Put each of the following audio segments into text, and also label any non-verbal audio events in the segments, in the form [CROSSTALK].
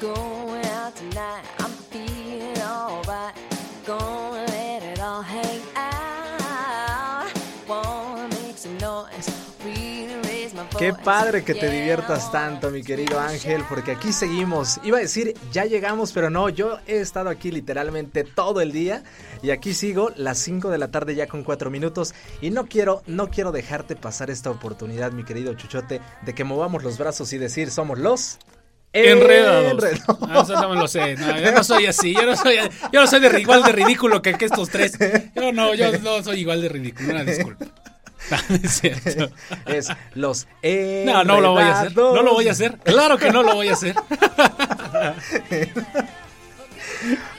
Going out tonight. I'm feeling alright. Gonna let it all hang out. Wanna make some noise. Really raise my voice. Qué padre que te diviertas tanto, mi querido Ángel, porque aquí seguimos. Iba a decir, ya llegamos, pero no, yo he estado aquí literalmente todo el día y aquí sigo las 5 de la tarde ya con 4 minutos y no quiero, no quiero dejarte pasar esta oportunidad, mi querido Chuchote, de que movamos los brazos y decir, somos los Enredados. Enredados. No, eso no me lo sé. No, yo no soy así. Yo no soy, yo no soy de, igual de ridículo que, que estos tres. Yo no, yo no soy igual de ridículo. Una disculpa. [LAUGHS] No, es cierto. es los No, no lo voy a hacer. No lo voy a Enredados. hacer. Claro que no lo voy a hacer.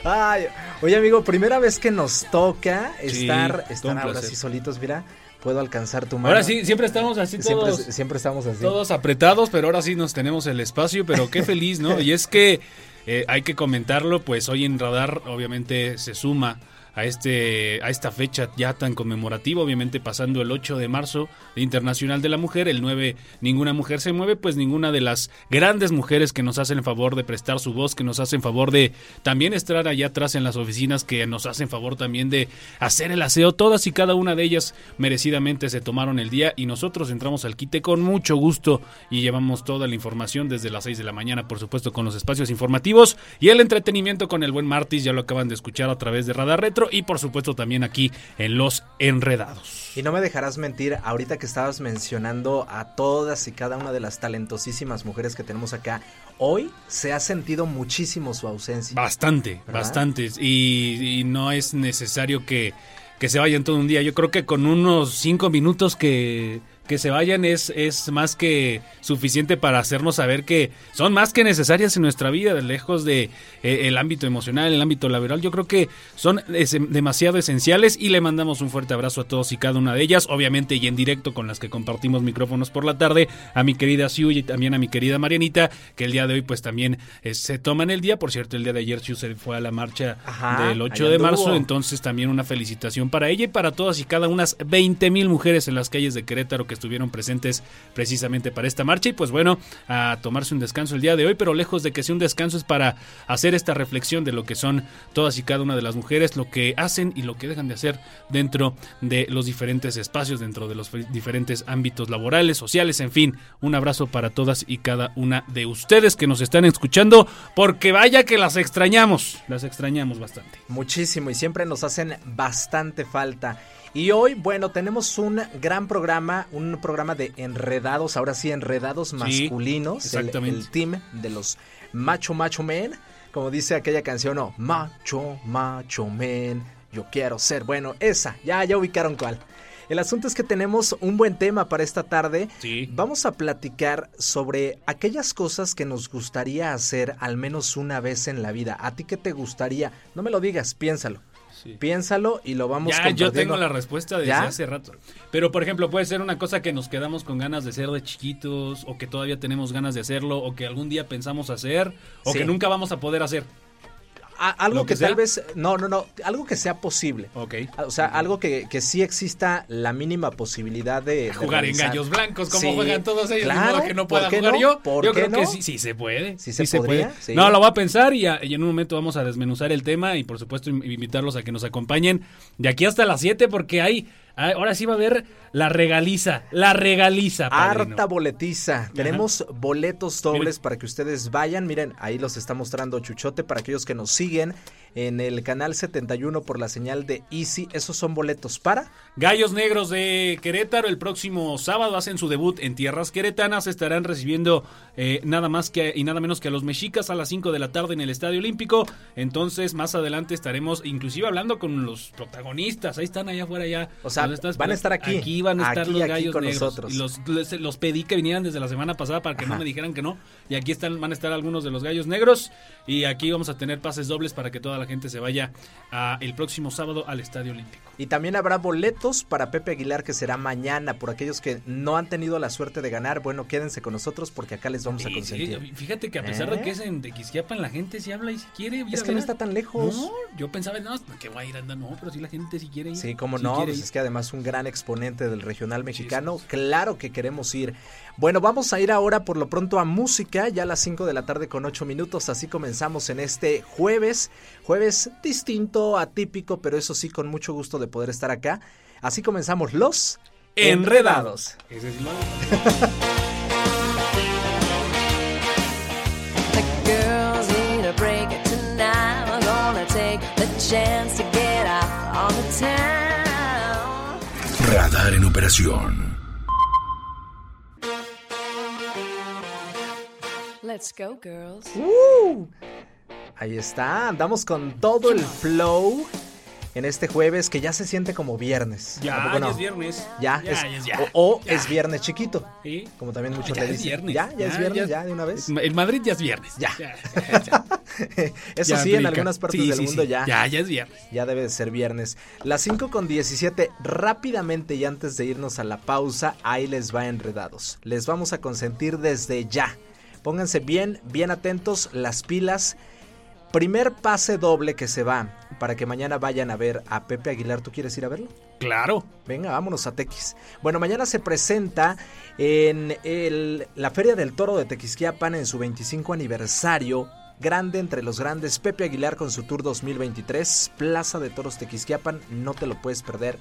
Ay, oye amigo, primera vez que nos toca estar, estar ahora placer. sí solitos, mira, puedo alcanzar tu mano. Ahora sí, siempre estamos así siempre, todos. siempre estamos así. Todos apretados, pero ahora sí nos tenemos el espacio, pero qué [LAUGHS] feliz, ¿no? Y es que eh, hay que comentarlo, pues hoy en Radar obviamente se suma a este a esta fecha ya tan conmemorativa, obviamente pasando el 8 de marzo Internacional de la Mujer, el 9 ninguna mujer se mueve, pues ninguna de las grandes mujeres que nos hacen favor de prestar su voz, que nos hacen favor de también estar allá atrás en las oficinas, que nos hacen favor también de hacer el aseo, todas y cada una de ellas merecidamente se tomaron el día y nosotros entramos al quite con mucho gusto y llevamos toda la información desde las 6 de la mañana, por supuesto, con los espacios informativos y el entretenimiento con el buen Martis, ya lo acaban de escuchar a través de Radar Retro y por supuesto también aquí en Los Enredados. Y no me dejarás mentir, ahorita que estabas mencionando a todas y cada una de las talentosísimas mujeres que tenemos acá, hoy se ha sentido muchísimo su ausencia. Bastante. Y, y no es necesario que, que se vayan todo un día. Yo creo que con unos cinco minutos que, que se vayan es, es más que suficiente para hacernos saber que son más que necesarias en nuestra vida, lejos de eh, el ámbito emocional, el ámbito laboral. Yo creo que son es- demasiado esenciales y le mandamos un fuerte abrazo a todos y cada una de ellas, obviamente y en directo con las que compartimos micrófonos por la tarde, a mi querida Siu y también a mi querida Marianita, que el día de hoy pues también eh, se toman el día. Por cierto, el día de ayer Siu se fue a la marcha Ajá, del 8 ahí de marzo, entonces también una felicitación para ella y para todas y cada unas 20 mil mujeres en las calles de Querétaro que estuvieron presentes precisamente para esta marcha y pues bueno, a tomarse un descanso el día de hoy, pero lejos de que sea un descanso es para hacer esta reflexión de lo que son todas y cada una de las mujeres, lo que hacen y lo que dejan de hacer dentro de los diferentes espacios, dentro de los fe- diferentes ámbitos laborales, sociales, en fin, un abrazo para todas y cada una de ustedes que nos están escuchando, porque vaya que las extrañamos, las extrañamos bastante. Muchísimo y siempre nos hacen bastante falta. Y hoy, bueno, tenemos un gran programa, un programa de enredados, ahora sí, enredados masculinos. el- exactamente. El, team de los macho, macho men. Como dice aquella canción, no, macho, macho men, yo quiero ser. Bueno, esa, ya, ya ubicaron cuál. El asunto es que tenemos un buen tema para esta tarde. Sí. Vamos a platicar sobre aquellas cosas que nos gustaría hacer al menos una vez en la vida. ¿A ti qué te gustaría? No me lo digas, piénsalo. Sí. Piénsalo y lo vamos Ya, yo tengo la respuesta desde ¿Ya? hace rato. Pero, por ejemplo, puede ser una cosa que nos quedamos con ganas de hacer de chiquitos, o que todavía tenemos ganas de hacerlo, o que algún día pensamos hacer, o Sí. que nunca vamos a poder hacer. A- algo ¿Lo que, que tal vez, no, no, no, algo que sea posible. Ok. O sea, algo que, que sí exista la mínima posibilidad de... de Jugar en gallos blancos, como Sí, juegan todos ellos, claro, de modo que no ¿por pueda jugar no? yo. ¿Por yo qué creo que sí, sí se puede. Sí se podría, sí. No, lo voy a pensar y, a- y en un momento vamos a desmenuzar el tema y por supuesto in- invitarlos a que nos acompañen de aquí hasta las 7 porque hay- ahora sí va a haber la regaliza, la regaliza. padrino. Harta boletiza. Tenemos boletos dobles Miren. para que ustedes vayan. Miren, ahí los está mostrando Chuchote para aquellos que nos siguen en el canal 71 por la señal de Easy. Esos son boletos para. Gallos Negros de Querétaro el próximo sábado hacen su debut en tierras queretanas. Estarán recibiendo eh, nada más que y nada menos que a los mexicas a las 5 de la tarde en el Estadio Olímpico. Entonces, más adelante estaremos inclusive hablando con los protagonistas. Ahí están allá afuera ya. O sea, van a estar aquí. Aquí van a estar Aquí, los aquí Gallos con Negros. nosotros. Y los, pedí que vinieran desde la semana pasada para que no me dijeran que no. Y aquí están, van a estar algunos de los Gallos Negros. Y aquí vamos a tener pases dobles para que toda la gente se vaya a el próximo sábado al Estadio Olímpico. Y también habrá boletos para Pepe Aguilar que será mañana. Por aquellos que no han tenido la suerte de ganar, bueno, quédense con nosotros porque acá les vamos a consentir. sí, fíjate que a pesar ¿Eh? de que es en Tequisquiapan, la gente sí habla y si quiere. Es que no está tan lejos. No, yo pensaba, no, que voy a ir andando. No, pero sí la gente sí quiere ir. Sí, cómo Sí no, pues es que además un gran exponente del regional mexicano, sí. claro que queremos ir. Bueno, vamos a ir ahora por lo pronto a música, ya a las 5 de la tarde con 8 minutos, así comenzamos en este jueves, jueves distinto, atípico, pero eso sí, con mucho gusto de poder estar acá. Así comenzamos los Enredados. Ese lo hago. The girls Let's go, girls. Ahí está, andamos con todo el flow en este jueves que ya se siente como viernes. ¿A Ya, ya no? es viernes. Ya, ya, es- ya o, o Ya. es viernes chiquito, Sí. como también muchos Ya le es dicen. viernes. Ya, ya es viernes, ya, de una vez. En Madrid ya es viernes. Ya. ya, [LAUGHS] ya. Eso Ya sí, en algunas partes Sí, del sí, mundo sí. ya, Ya, ya es viernes. ya debe de ser viernes. Las 5 con 17, rápidamente y antes de irnos a la pausa, ahí les va enredados. Les vamos a consentir desde ya. Pónganse bien, bien atentos, las pilas. Primer pase doble que se va para que mañana vayan a ver a Pepe Aguilar. ¿Tú quieres ir a verlo? Claro. Venga, vámonos a Tequis. Bueno, mañana se presenta en el- la Feria del Toro de Tequisquiapan en su 25 aniversario. Grande entre los grandes, Pepe Aguilar con su Tour 2023, Plaza de Toros Tequisquiapan, no te lo puedes perder.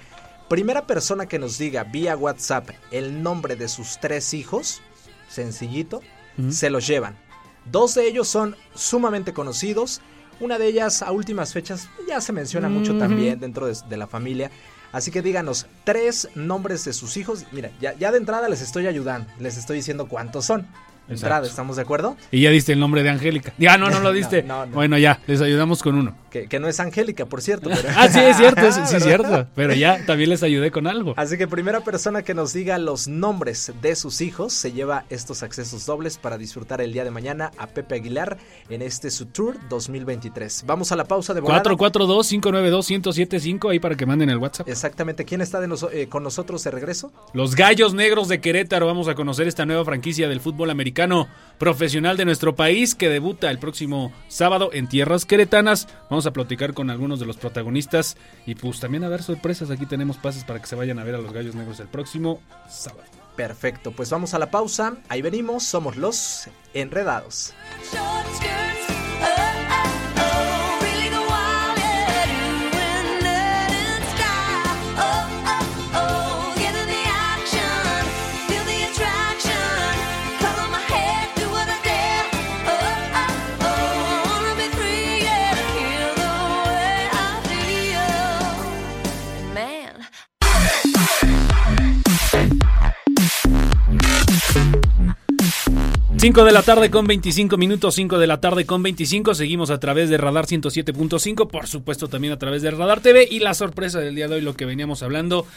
Primera persona que nos diga vía WhatsApp el nombre de sus tres hijos, sencillito, se los llevan. Dos de ellos son sumamente conocidos. Una de ellas a últimas fechas ya se menciona mucho también dentro de, de la familia. Así que díganos tres nombres de sus hijos. Mira, ya, ya de entrada les estoy ayudando. Les estoy diciendo cuántos son. Exacto. entrada, ¿estamos de acuerdo? Y ya diste el nombre de Angélica. Ya, no, no lo [LAUGHS] diste. No, no, no. Bueno, ya, les ayudamos con uno. Que, que no es Angélica, por cierto. pero- [LAUGHS] Ah, sí, es cierto, es- sí, es [LAUGHS] cierto. Pero ya, también les ayudé con algo. Así que primera persona que nos diga los nombres de sus hijos se lleva estos accesos dobles para disfrutar el día de mañana a Pepe Aguilar en este su Tour 2023. Vamos a la pausa de volada. 442-592-1075 ahí para que manden el WhatsApp. Exactamente. ¿Quién está de noso- eh, con nosotros de regreso? Los Gallos Negros de Querétaro. Vamos a conocer esta nueva franquicia del fútbol americano profesional de nuestro país que debuta el próximo sábado en tierras queretanas. Vamos a platicar con algunos de los protagonistas y pues también a dar sorpresas. Aquí tenemos pases para que se vayan a ver a los Gallos Negros el próximo sábado. Perfecto. Pues vamos a la pausa. Ahí venimos. Somos los enredados. 5 de la tarde con 25 minutos, 5 de la tarde con 25. Seguimos a través de Radar 107.5, por supuesto también a través de Radar TV. Y la sorpresa del día de hoy, lo que veníamos hablando,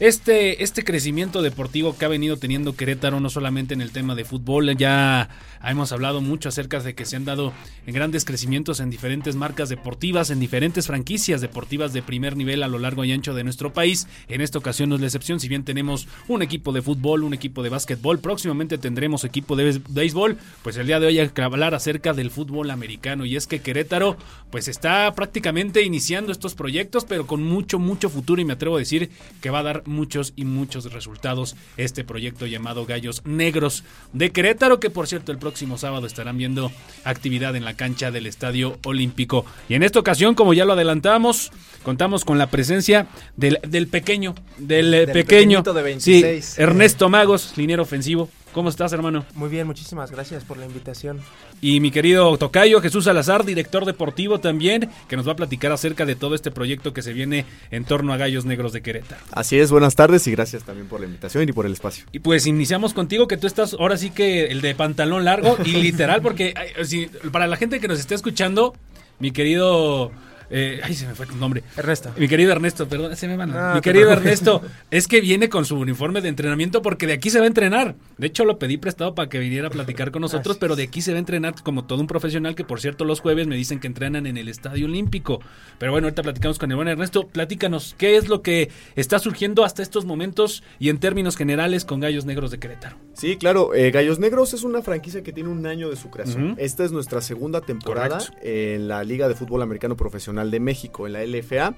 este, este crecimiento deportivo que ha venido teniendo Querétaro, no solamente en el tema de fútbol, ya hemos hablado mucho acerca de que se han dado grandes crecimientos en diferentes marcas deportivas, en diferentes franquicias deportivas de primer nivel a lo largo y ancho de nuestro país. En esta ocasión no es la excepción, si bien tenemos un equipo de fútbol, un equipo de básquetbol, próximamente tendremos equipo de béisbol, pues el día de hoy hay que hablar acerca del fútbol americano y es que Querétaro pues está prácticamente iniciando estos proyectos, pero con mucho, mucho futuro y me atrevo a decir que va a dar muchos y muchos resultados este proyecto llamado Gallos Negros de Querétaro, que por cierto el próximo sábado estarán viendo actividad en la cancha del Estadio Olímpico. Y en esta ocasión, como ya lo adelantamos, contamos con la presencia del, del pequeño, del, eh, Del pequeño, de sí, 26. Ernesto Magos, liniero ofensivo. ¿Cómo estás, hermano? Muy bien, muchísimas gracias por la invitación. Y mi querido Tocayo Jesús Salazar, director deportivo también, que nos va a platicar acerca de todo este proyecto que se viene en torno a Gallos Negros de Querétaro. Así es, buenas tardes y gracias también por la invitación y por el espacio. Y pues iniciamos contigo, que tú estás ahora sí que el de pantalón largo y [LAUGHS] literal, porque si- para la gente que nos está escuchando, mi querido... eh, ay, se me fue tu nombre. Ernesto. Mi querido Ernesto, perdón, se me van. Ah, Mi querido. Ernesto, es que viene con su uniforme de entrenamiento porque de aquí se va a entrenar. De hecho, lo pedí prestado para que viniera a platicar con nosotros, pero de aquí se va a entrenar como todo un profesional que, por cierto, los jueves me dicen que entrenan en el Estadio Olímpico. Pero bueno, ahorita platicamos con el buen Ernesto. Platícanos, ¿qué es lo que está surgiendo hasta estos momentos y en términos generales con Gallos Negros de Querétaro? Sí, claro, eh, Gallos Negros es una franquicia que tiene un año de su creación. Esta es nuestra segunda temporada Correcto. en la Liga de Fútbol Americano Profesional de México, en la LFA.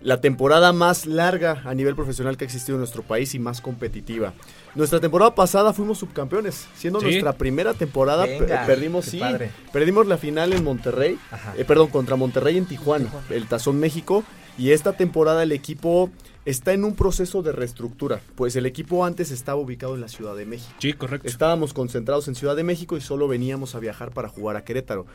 La temporada más larga a nivel profesional que ha existido en nuestro país y más competitiva. Nuestra temporada pasada fuimos subcampeones, siendo Sí. nuestra primera temporada Venga, perdimos qué sí, padre. perdimos la final en Monterrey, eh, perdón, contra Monterrey en Tijuana, el Tazón México y esta temporada el equipo está en un proceso de reestructura, pues el equipo antes estaba ubicado en la Ciudad de México. Sí, correcto. Estábamos concentrados en Ciudad de México y solo veníamos a viajar para jugar a Querétaro.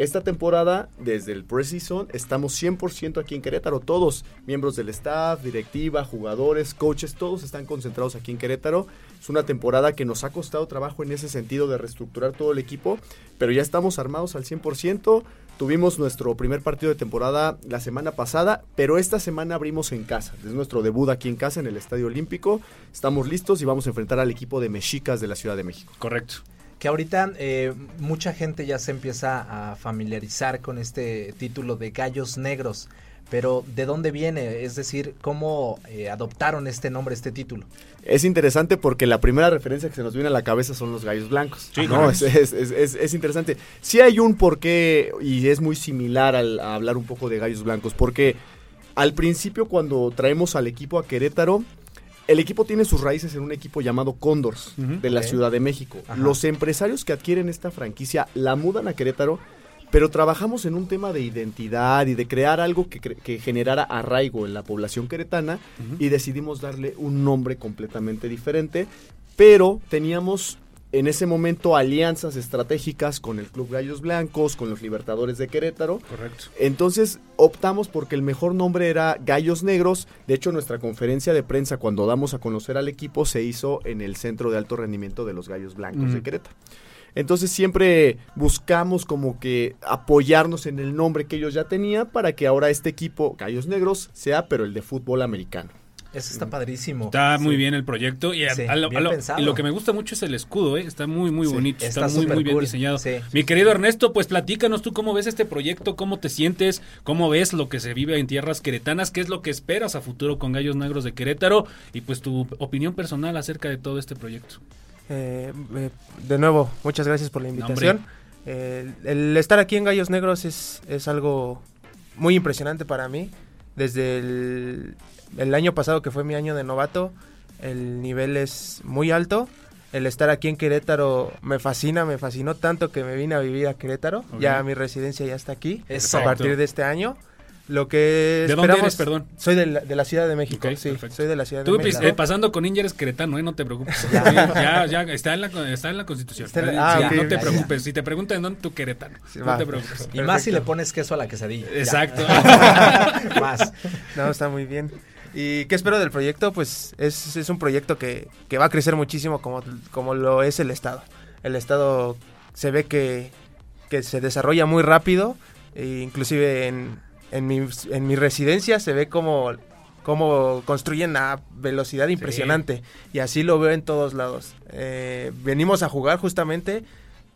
Esta temporada, desde el preseason, estamos 100% aquí en Querétaro. Todos, miembros del staff, directiva, jugadores, coaches, todos están concentrados aquí en Querétaro. Es una temporada que nos ha costado trabajo en ese sentido de reestructurar todo el equipo, pero ya estamos armados al 100%. Tuvimos nuestro primer partido de temporada la semana pasada, pero esta semana abrimos en casa. Es nuestro debut aquí en casa en el Estadio Olímpico. Estamos listos y vamos a enfrentar al equipo de Mexicas de la Ciudad de México. Correcto. Que ahorita eh, mucha gente ya se empieza a familiarizar con este título de Gallos Negros. Pero ¿de dónde viene? Es decir, ¿cómo eh, adoptaron este nombre, este título? Es interesante porque la primera referencia que se nos viene a la cabeza son los gallos blancos. Sí, no, es, correcto. es- es- es- es interesante. Sí hay un porqué y es muy similar al, a hablar un poco de gallos blancos, porque al principio cuando traemos al equipo a Querétaro, el equipo tiene sus raíces en un equipo llamado Condors de la. Ciudad de México. Ajá. Los empresarios que adquieren esta franquicia la mudan a Querétaro, pero trabajamos en un tema de identidad y de crear algo que generara arraigo en la población queretana y decidimos darle un nombre completamente diferente, pero teníamos en ese momento alianzas estratégicas con el Club Gallos Blancos, con los Libertadores de Querétaro, Correcto. entonces optamos porque el mejor nombre era Gallos Negros. De hecho, nuestra conferencia de prensa cuando damos a conocer al equipo se hizo en el Centro de Alto Rendimiento de los Gallos Blancos de Querétaro. Entonces siempre buscamos como que apoyarnos en el nombre que ellos ya tenían para que ahora este equipo, Gallos Negros, sea pero el de fútbol americano. Eso está padrísimo. Está muy Sí. bien el proyecto y, a- Sí, a lo, bien a lo- pensado. y lo que me gusta mucho es el escudo, ¿eh? está muy muy Sí, bonito, está, está muy muy bien cool, diseñado. sí. Mi querido Ernesto, pues platícanos tú cómo ves este proyecto, cómo te sientes, cómo ves lo que se vive en tierras queretanas, qué es lo que esperas a futuro con Gallos Negros de Querétaro y pues tu opinión personal acerca de todo este proyecto. Eh, eh, de nuevo, muchas gracias por la invitación. Eh, el, el estar aquí en Gallos Negros es, es algo muy impresionante para mí. Desde el, el año pasado, que fue mi año de novato, el nivel es muy alto. El estar aquí en Querétaro me fascina, me fascinó tanto que me vine a vivir a Querétaro. Ya mi residencia ya está aquí Eso. a partir de este año. Lo que ¿De dónde eres, perdón? Soy de la, de la Ciudad de México, sí, perfecto. soy de la Ciudad de México. eh, pasando con Ninja eres queretano, ¿eh? no te preocupes. [LAUGHS] Ya, ya, está en la, está en la constitución. Está en la- Sí, ah, no te ya, preocupes, si te preguntan dónde tú queretano, Sí, no va. te preocupes. Y más si le pones queso a la quesadilla. Exacto. [LAUGHS] más. No, está muy bien. ¿Y qué espero del proyecto? Pues es, es un proyecto que, que va a crecer muchísimo como, como lo es el Estado. El Estado se ve que, que se desarrolla muy rápido, e inclusive en, en, mi, en mi residencia se ve como, como construyen a velocidad impresionante. Y así lo veo en todos lados. Eh, venimos a jugar justamente,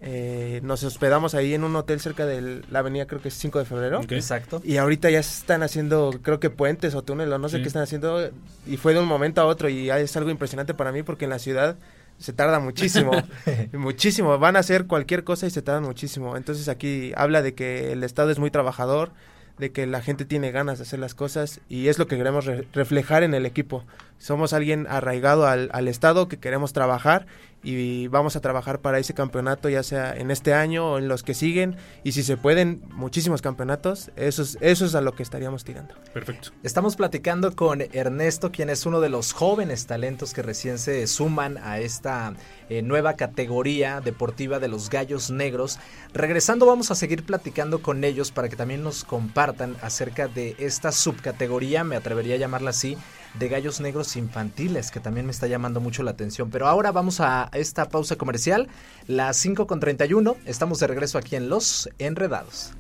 eh, nos hospedamos ahí en un hotel cerca de la avenida, creo que es 5 de febrero. Exacto. Y ahorita ya están haciendo, creo que puentes o túneles, o no sé Sí. qué están haciendo. Y fue de un momento a otro y es algo impresionante para mí porque en la ciudad se tarda muchísimo. [LAUGHS] muchísimo. Van a hacer cualquier cosa y se tardan muchísimo. Entonces aquí habla de que el Estado es muy trabajador, de que la gente tiene ganas de hacer las cosas y es lo que queremos re- reflejar en el equipo. Somos alguien arraigado al, al estado que queremos trabajar y vamos a trabajar para ese campeonato ya sea en este año o en los que siguen y si se pueden muchísimos campeonatos eso es, eso es a lo que estaríamos tirando Perfecto. Estamos platicando con Ernesto, quien es uno de los jóvenes talentos que recién se suman a esta eh, nueva categoría deportiva de los gallos negros. Regresando vamos a seguir platicando con ellos para que también nos compartan acerca de esta subcategoría, me atrevería a llamarla así, de gallos negros infantiles, que también me está llamando mucho la atención. Pero ahora vamos a esta pausa comercial, las 5 con 31, estamos de regreso aquí en Los Enredados.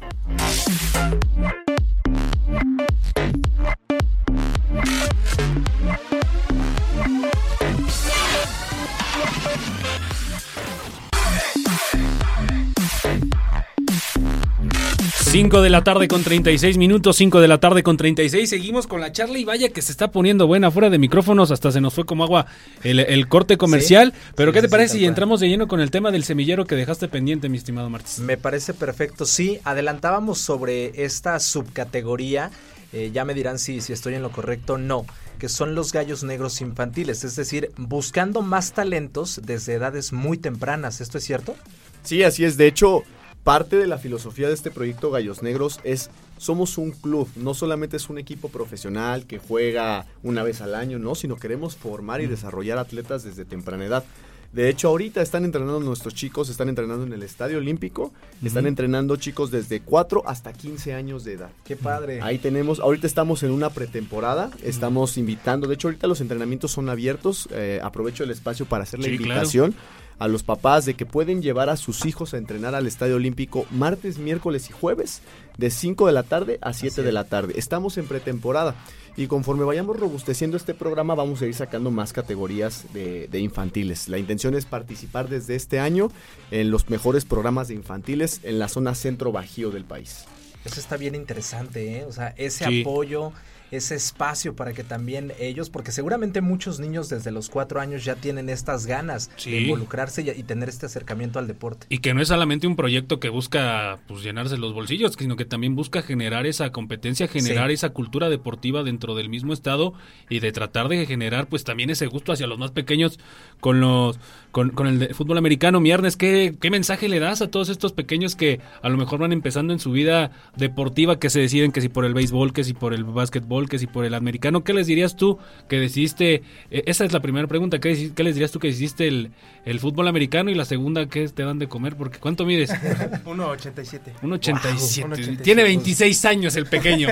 Cinco de la tarde con 36 minutos, 5 de la tarde con 36. Seguimos con la charla y vaya que se está poniendo buena fuera de micrófonos. Hasta se nos fue como agua el, el corte comercial. Pero Sí, ¿qué te sí, parece si entramos de lleno con el tema del semillero que dejaste pendiente, mi estimado Martínez? Me parece perfecto. Sí, adelantábamos sobre esta subcategoría. eh, ya me dirán si, si estoy en lo correcto o no. Que son los gallos negros infantiles. Es decir, buscando más talentos desde edades muy tempranas. ¿Esto es cierto? Sí, así es. De hecho, parte de la filosofía de este proyecto Gallos Negros es somos un club, no solamente es un equipo profesional que juega una vez al año, no, sino queremos formar y desarrollar atletas desde temprana edad. De hecho, ahorita están entrenando nuestros chicos, están entrenando en el Estadio Olímpico, están entrenando chicos desde 4 hasta 15 años de edad. Qué padre. Ahí tenemos, ahorita estamos en una pretemporada, estamos invitando, de hecho ahorita los entrenamientos son abiertos, eh, aprovecho el espacio para hacer la Sí, claro. A los papás de que pueden llevar a sus hijos a entrenar al Estadio Olímpico martes, miércoles y jueves de 5 de la tarde a 7 de la tarde. Estamos en pretemporada y conforme vayamos robusteciendo este programa vamos a ir sacando más categorías de, de infantiles. La intención es participar desde este año en los mejores programas de infantiles en la zona centro bajío del país. Eso está bien interesante, ¿eh? O sea, ese Sí. apoyo, ese espacio para que también ellos, porque seguramente muchos niños desde los cuatro años ya tienen estas ganas de involucrarse y, y tener este acercamiento al deporte. Y que no es solamente un proyecto que busca pues llenarse los bolsillos, sino que también busca generar esa competencia, generar Sí. esa cultura deportiva dentro del mismo estado y de tratar de generar pues también ese gusto hacia los más pequeños con los con, con el de fútbol americano. Miernes, ¿qué, ¿qué mensaje le das a todos estos pequeños que a lo mejor van empezando en su vida deportiva, que se deciden que si por el béisbol, que si por el básquetbol, que si por el americano? ¿Qué les dirías tú que decidiste? eh, esa es la primera pregunta. ¿Qué, qué les dirías tú que decidiste el, el fútbol americano? Y la segunda, ¿qué te dan de comer? Porque ¿cuánto mides? [LAUGHS] 1.87 Un 87. 1.87. Tiene 26 años el pequeño.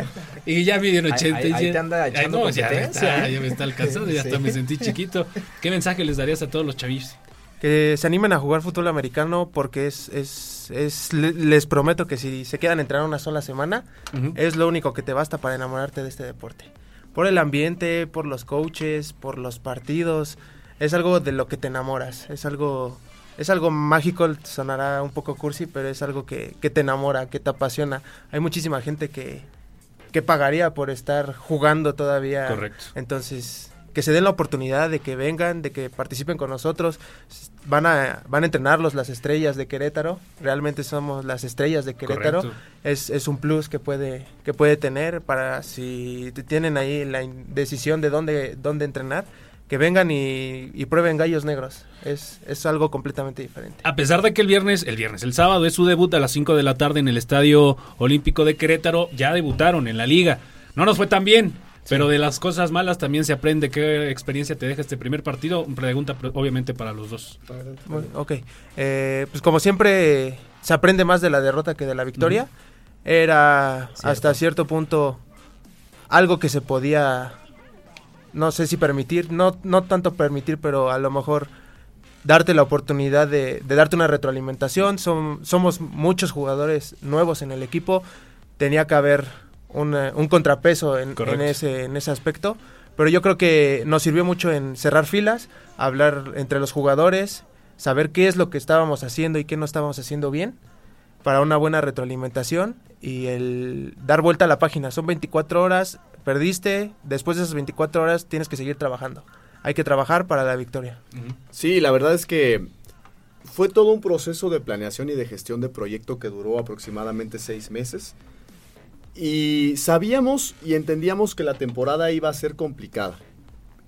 Y ya mide un Ahí- 87. ahí- ahí te anda echando no, ya, me competencia, está, ¿eh? ya me está alcanzando, ya hasta me sentí chiquito. ¿Qué mensaje les darías a todos los chavillos? Que se animen a jugar fútbol americano porque es, es, es le- les prometo que si se quedan a entrenar una sola semana es lo único que te basta para enamorarte de este deporte. Por el ambiente, por los coaches, por los partidos, es algo de lo que te enamoras, es algo es algo mágico, sonará un poco cursi, pero es algo que, que te enamora, que te apasiona. Hay muchísima gente que, que pagaría por estar jugando todavía. Correcto. Entonces, que se den la oportunidad de que vengan, de que participen con nosotros. Van a, van a entrenarlos las estrellas de Querétaro. Realmente somos las estrellas de Querétaro. Es, es un plus que puede, que puede tener para si tienen ahí la decisión de dónde, dónde entrenar, que vengan y, y prueben gallos negros. Es, es algo completamente diferente. A pesar de que el viernes, el viernes, el sábado es su debut a las 5 de la tarde en el Estadio Olímpico de Querétaro, ya debutaron en la liga. No nos fue tan bien, pero de las cosas malas también se aprende. ¿Qué experiencia te deja este primer partido? Pregunta pre- obviamente para los dos. Muy- ok. Eh, pues como siempre, se aprende más de la derrota que de la victoria. Era hasta cierto punto algo que se podía, no sé si permitir, no, no tanto permitir, pero a lo mejor darte la oportunidad de, de darte una retroalimentación. Som- somos muchos jugadores nuevos en el equipo. Tenía que haber un, un contrapeso en, en ese, en ese aspecto. Pero yo creo que nos sirvió mucho en cerrar filas, hablar entre los jugadores, saber qué es lo que estábamos haciendo y qué no estábamos haciendo bien para una buena retroalimentación y el dar vuelta a la página. Son 24 horas, perdiste, después de esas 24 horas tienes que seguir trabajando. Hay que trabajar para la victoria. Sí, la verdad es que fue todo un proceso de planeación y de gestión de proyecto que duró aproximadamente seis meses. Y sabíamos y entendíamos que la temporada iba a ser complicada.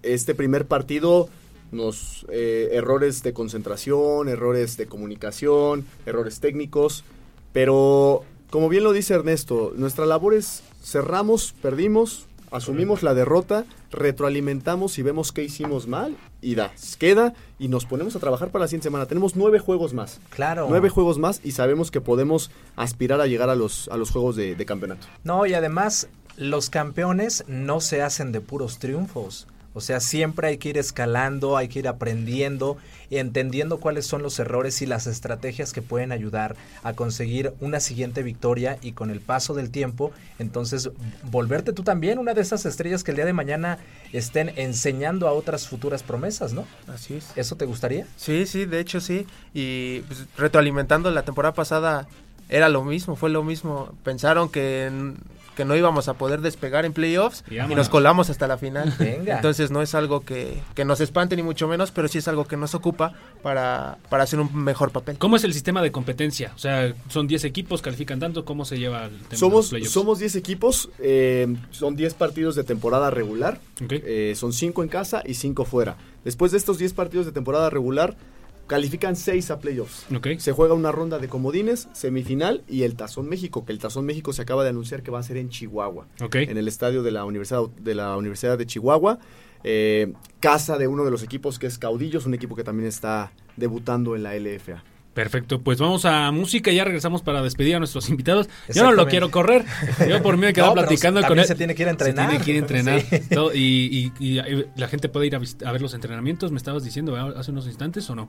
este primer partido nos eh, errores de concentración, errores de comunicación, errores técnicos, pero como bien lo dice Ernesto, nuestra labor es cerramos, perdimos, asumimos la derrota, retroalimentamos y vemos qué hicimos mal y da, queda y nos ponemos a trabajar para la siguiente semana. Tenemos nueve juegos más. Claro. Nueve juegos más y sabemos que podemos aspirar a llegar a los, a los juegos de, de campeonato. No, y además los campeones no se hacen de puros triunfos. O sea, siempre hay que ir escalando, hay que ir aprendiendo y entendiendo cuáles son los errores y las estrategias que pueden ayudar a conseguir una siguiente victoria y con el paso del tiempo, entonces volverte tú también una de esas estrellas que el día de mañana estén enseñando a otras futuras promesas, ¿no? Así es. ¿Eso te gustaría? Sí, sí, de hecho sí. Y pues, retroalimentando la temporada pasada era lo mismo, fue lo mismo. Pensaron que, que no íbamos a poder despegar en playoffs Y nos colamos hasta la final. [LAUGHS] Venga. Entonces no es algo que, que nos espante ni mucho menos, pero sí es algo que nos ocupa para, para hacer un mejor papel. ¿Cómo es el sistema de competencia? O sea, son 10 equipos, califican tanto, ¿cómo se lleva el tema de los Somos, playoffs? somos 10 equipos, eh, son 10 partidos de temporada regular, eh, son 5 en casa y 5 fuera. Después de estos 10 partidos de temporada regular, califican 6 a playoffs. Ok. Se juega una ronda de comodines, semifinal y el Tazón México, que el Tazón México se acaba de anunciar que va a ser en Chihuahua, Ok. en el estadio de la Universidad de, la Universidad de Chihuahua, eh, casa de uno de los equipos que es Caudillos, un equipo que también está debutando en la LFA. Perfecto, pues vamos a música y ya regresamos para despedir a nuestros invitados. Yo no lo quiero correr, yo por mí me [LAUGHS] quedo No, pero platicando con él. se tiene que ir a entrenar. Se tiene que ir a entrenar. [LAUGHS] Sí. Todo, y, y- y, eh, la gente puede ir a, ver los entrenamientos, me estabas diciendo hace unos instantes o no?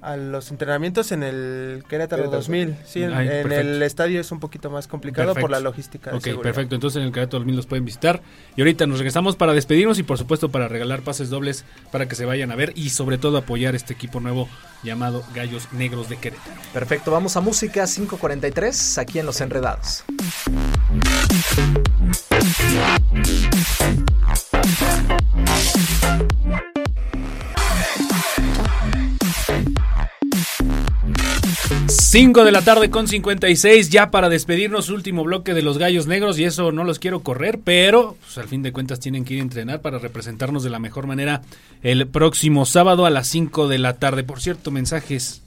A los entrenamientos en el Querétaro Querétaro. 2000, sí, en, Ay, en el estadio es un poquito más complicado Perfecto. por la logística. de Ok, seguridad. perfecto. Entonces en el Querétaro 2000 los pueden visitar. Y ahorita nos regresamos para despedirnos y por supuesto para regalar pases dobles para que se vayan a ver y sobre todo apoyar este equipo nuevo llamado Gallos Negros de Querétaro. Perfecto, vamos a música 543 aquí en Los Enredados. Cinco de la tarde con 56 ya para despedirnos último bloque de los Gallos Negros y eso no los quiero correr, pero pues, al fin de cuentas tienen que ir a entrenar para representarnos de la mejor manera el próximo sábado a las 5 de la tarde. Por cierto, mensajes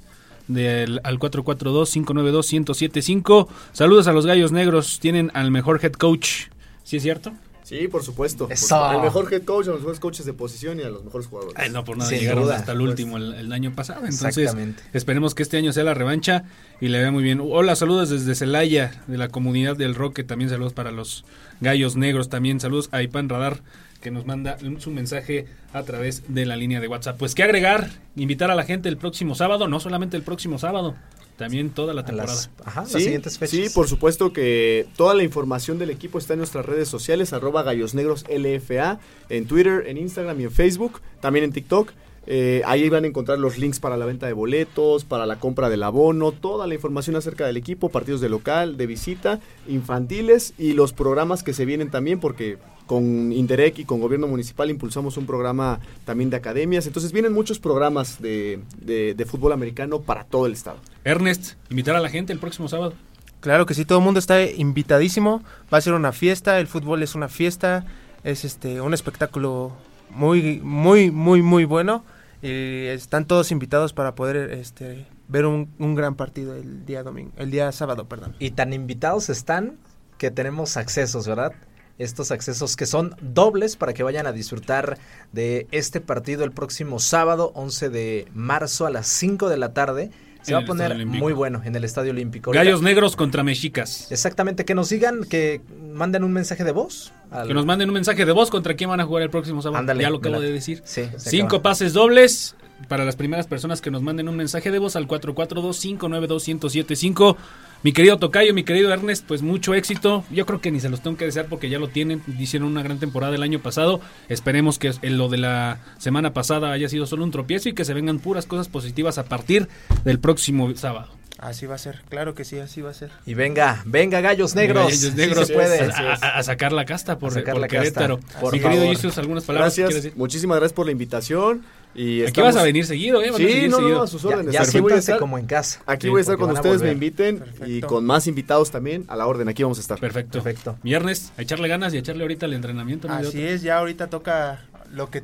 del, al 442-592-1075. Saludos a los Gallos Negros, tienen al mejor head coach. ¿Sí es cierto? Sí, por supuesto. Por Eso. supuesto. Al mejor head coach, a los mejores coaches de posición y a los mejores jugadores. Ay, no, por nada Sin llegaron duda, hasta el pues. último el, el año pasado. Entonces, Exactamente. esperemos que este año sea la revancha y le vea muy bien. Hola, saludos desde Celaya, de la comunidad del Roque. También saludos para los gallos negros. También saludos a Ipan Radar, que nos manda su mensaje a través de la línea de WhatsApp. Pues, ¿qué agregar? Invitar a la gente el próximo sábado, no solamente el próximo sábado, también toda la temporada. las, ajá, las Sí, siguientes fechas. sí, por supuesto que toda la información del equipo está en nuestras redes sociales, arroba Gallos Negros LFA, en Twitter, en Instagram y en Facebook, también en TikTok. Eh, ahí van a encontrar los links para la venta de boletos, para la compra del abono, toda la información acerca del equipo, partidos de local, de visita, infantiles y los programas que se vienen también, porque con Interec y con Gobierno Municipal impulsamos un programa también de academias. Entonces vienen muchos programas de, de- de fútbol americano para todo el estado. Ernest, invitar a la gente el próximo sábado. Claro que sí, todo el mundo está invitadísimo. Va a ser una fiesta, el fútbol es una fiesta, es este un espectáculo muy, muy, muy, muy bueno. Y están todos invitados para poder este, ver un, un gran partido el día domingo, el día sábado, perdón. Y tan invitados están que tenemos accesos, ¿verdad? Estos accesos que son dobles para que vayan a disfrutar de este partido el próximo sábado 11 de marzo a las 5 de la tarde. Se En va a poner muy bueno en el Estadio Olímpico. Ahorita- Gallos negros contra mexicas. Exactamente, que nos digan, que manden un mensaje de voz. al- Que nos manden un mensaje de voz contra quién van a jugar el próximo sábado. Ándale, ya lo acabo de decir. Sí, Cinco acaba. pases dobles para las primeras personas que nos manden un mensaje de voz al 442-592-1075. Mi querido Tocayo, mi querido Ernest, pues mucho éxito. Yo creo que ni se los tengo que desear porque ya lo tienen. Hicieron una gran temporada el año pasado. Esperemos que lo de la semana pasada haya sido solo un tropiezo y que se vengan puras cosas positivas a partir del próximo sábado. Así va a ser, claro que sí, así va a ser. Y venga, venga, gallos negros. Gallos Sí negros, puede. a, a- a sacar la casta por, A sacar por la casta, Querétaro. por mi querido favor. Jesus, algunas palabras que decir. muchísimas gracias por la invitación. Y Aquí vas a venir seguido, ¿eh? Van Sí, no, no, seguido. a sus Ya, órdenes. ya Aquí voy a estar, como en casa. aquí Sí, voy a estar cuando ustedes me inviten y con más invitados también a la orden. Aquí vamos a estar. Perfecto. Perfecto. Viernes, a echarle ganas y a echarle ahorita el entrenamiento. no Así es, ya ahorita toca lo que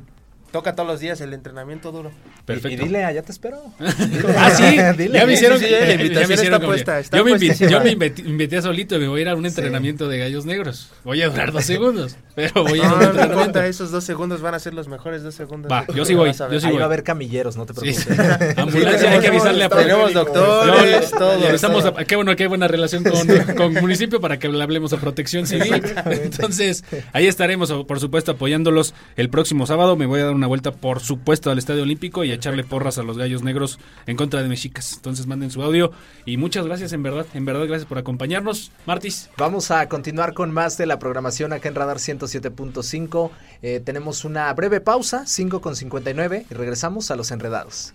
toca todos los días el entrenamiento duro. Perfecto. Y, y dile, allá te espero. [LAUGHS] Ah, sí, [LAUGHS] Dile. ya me hicieron. Sí, sí, sí, la ya invitación me hicieron está puesta, está yo me, invité, yo me [LAUGHS] invité, invité solito y me voy a ir a un entrenamiento de gallos negros. Voy a durar dos segundos, pero voy a ir a No, no importa, esos dos segundos van a ser los mejores dos segundos. Va, de- yo sí voy, yo sí Ahí voy. va a haber camilleros, no te Sí. preocupes. Ambulancia, hay que avisarle a Tenemos doctores, todo. qué bueno que hay buena relación con, con municipio para que le hablemos a protección civil. Entonces, ahí estaremos, por supuesto, apoyándolos el próximo sábado. Me voy a dar una vuelta, por supuesto, al Estadio Olímpico y a echarle porras a los gallos negros en contra de Mexicas. Entonces, manden su audio. Y muchas gracias, en verdad, en verdad, gracias por acompañarnos. Martis. Vamos a continuar con más de la programación acá en Radar 107.5. Eh, tenemos una breve pausa, 5 con 59, y regresamos a los enredados.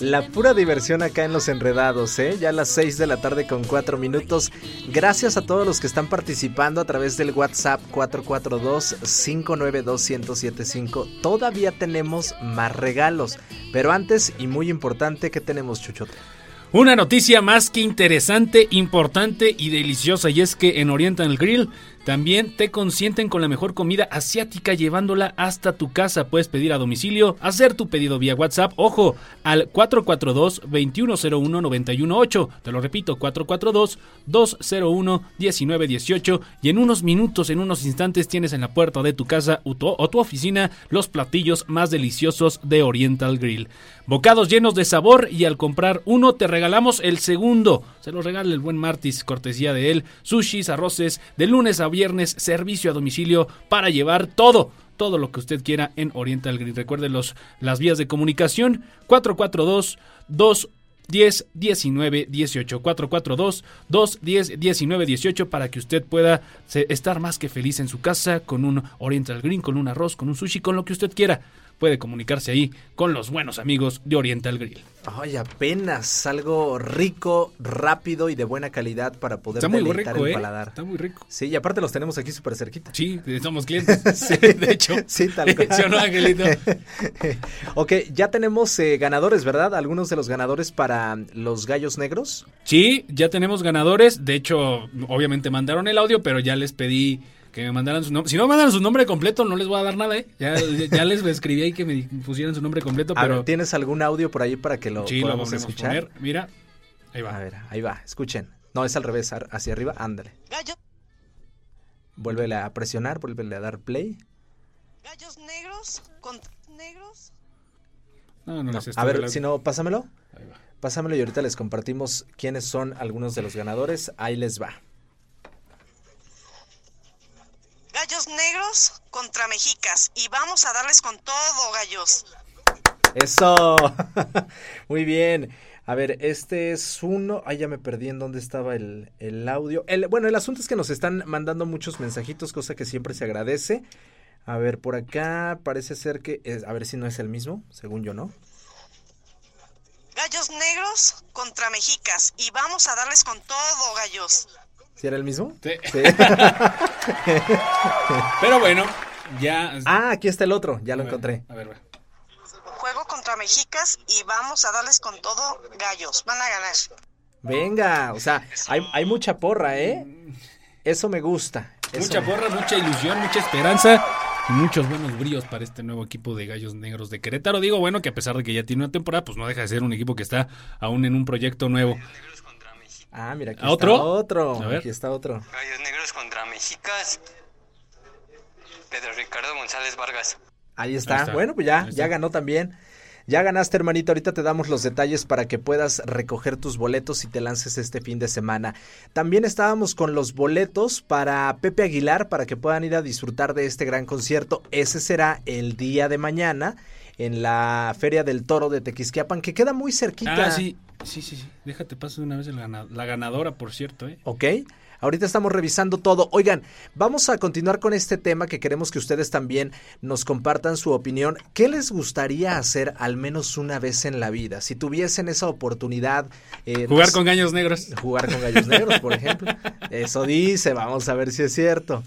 La pura diversión acá en Los Enredados, ¿eh? Ya a las 6 de la tarde con 4 minutos. Gracias a todos los que están participando a través del WhatsApp 442-592-1075. Todavía tenemos más regalos. Pero antes, y muy importante, ¿qué tenemos, Chuchote? Una noticia más que interesante, importante y deliciosa y es que en Oriental Grill también te consienten con la mejor comida asiática llevándola hasta tu casa. Puedes pedir a domicilio, hacer tu pedido vía WhatsApp, ojo, al 442-2101-918. Te lo repito, 442-201-1918 y en unos minutos, en unos instantes tienes en la puerta de tu casa o tu, oficina los platillos más deliciosos de Oriental Grill. Bocados llenos de sabor y al comprar uno te regalamos el segundo. Se lo regala el buen Martis, cortesía de él. Sushis, arroces, de lunes a viernes, servicio a domicilio para llevar todo. Todo lo que usted quiera en Oriental Grill. Recuerde los, las vías de comunicación 442 210 19 18 442 210 19 18 para que usted pueda estar más que feliz en su casa con un Oriental Green, con un arroz, con un sushi, con lo que usted quiera. Puede comunicarse ahí con los buenos amigos de Oriental Grill. Ay, apenas algo rico, rápido y de buena calidad para poder Está muy rico, el ¿eh? paladar. Está muy rico. Sí, y aparte los tenemos aquí súper cerquita. Sí, somos clientes. [LAUGHS] [LAUGHS] de hecho. Sí, tal cual. [LAUGHS] ¿Sí no, Angelito? ok, ya tenemos eh, ganadores, ¿verdad? Algunos de los ganadores para los gallos negros. Sí, ya tenemos ganadores. De hecho, obviamente mandaron el audio, pero ya les pedí que me mandaran su nombre. Si no mandan su nombre completo, no les voy a dar nada, ¿eh? Ya, ya les escribí ahí que me pusieran su nombre completo, A pero ver, ¿tienes algún audio por ahí para que lo sí, lo podamos vamos a escuchar? poner. Mira, ahí va. A ver, ahí va, escuchen. No, es al revés, hacia arriba, ándale. Gallo- Vuélvele a presionar, vuélvele a dar play. gallos negros contra negros. No, no, No, les a ver, si no, pásamelo. Ahí va. Pásamelo y ahorita les compartimos quiénes son algunos de los ganadores. Ahí les va. Gallos negros contra mexicas. Y vamos a darles con todo, gallos. Eso. [LAUGHS] Muy bien. A ver, este es uno. Ay, ya me perdí en dónde estaba el, el audio. El, bueno, el asunto es que nos están mandando muchos mensajitos, cosa que siempre se agradece. A ver, por acá parece ser que. es- a ver si no es el mismo, según yo, ¿no? Gallos negros contra mexicas. Y vamos a darles con todo, gallos. ¿Sí era el mismo? Sí. Sí. [LAUGHS] Pero bueno, ya. ah, aquí está el otro, ya lo A ver, encontré. A ver, va. Juego contra mexicas y vamos a darles con todo, gallos. Van a ganar. Venga, o sea, hay, hay mucha porra, ¿eh? Eso me gusta. eso Mucha me- porra, mucha ilusión, mucha esperanza y muchos buenos bríos para este nuevo equipo de Gallos Negros de Querétaro. Digo, bueno, que a pesar de que ya tiene una temporada, pues no deja de ser un equipo que está aún en un proyecto nuevo. Ah, mira, aquí está otro. A ver. Aquí está otro. Gallos Negros contra Mexicas. Pedro Ricardo González Vargas. Ahí está. Ahí está. Bueno, pues ya, ya ganó también. Ya ganaste, hermanito. Ahorita te damos los detalles para que puedas recoger tus boletos y te lances este fin de semana. También estábamos con los boletos para Pepe Aguilar para que puedan ir a disfrutar de este gran concierto. Ese será el día de mañana en la Feria del Toro de Tequisquiapan, que queda muy cerquita. Ah, sí. Sí, sí, sí. Déjate paso de una vez el la ganadora, por cierto, ¿eh? ¿Ok? Ahorita estamos revisando todo. Oigan, vamos a continuar con este tema que queremos que ustedes también nos compartan su opinión. ¿Qué les gustaría hacer al menos una vez en la vida? Si tuviesen esa oportunidad. eh, Jugar con gaños negros. Jugar con gallos negros, por ejemplo. [LAUGHS] Eso dice, vamos a ver si es cierto.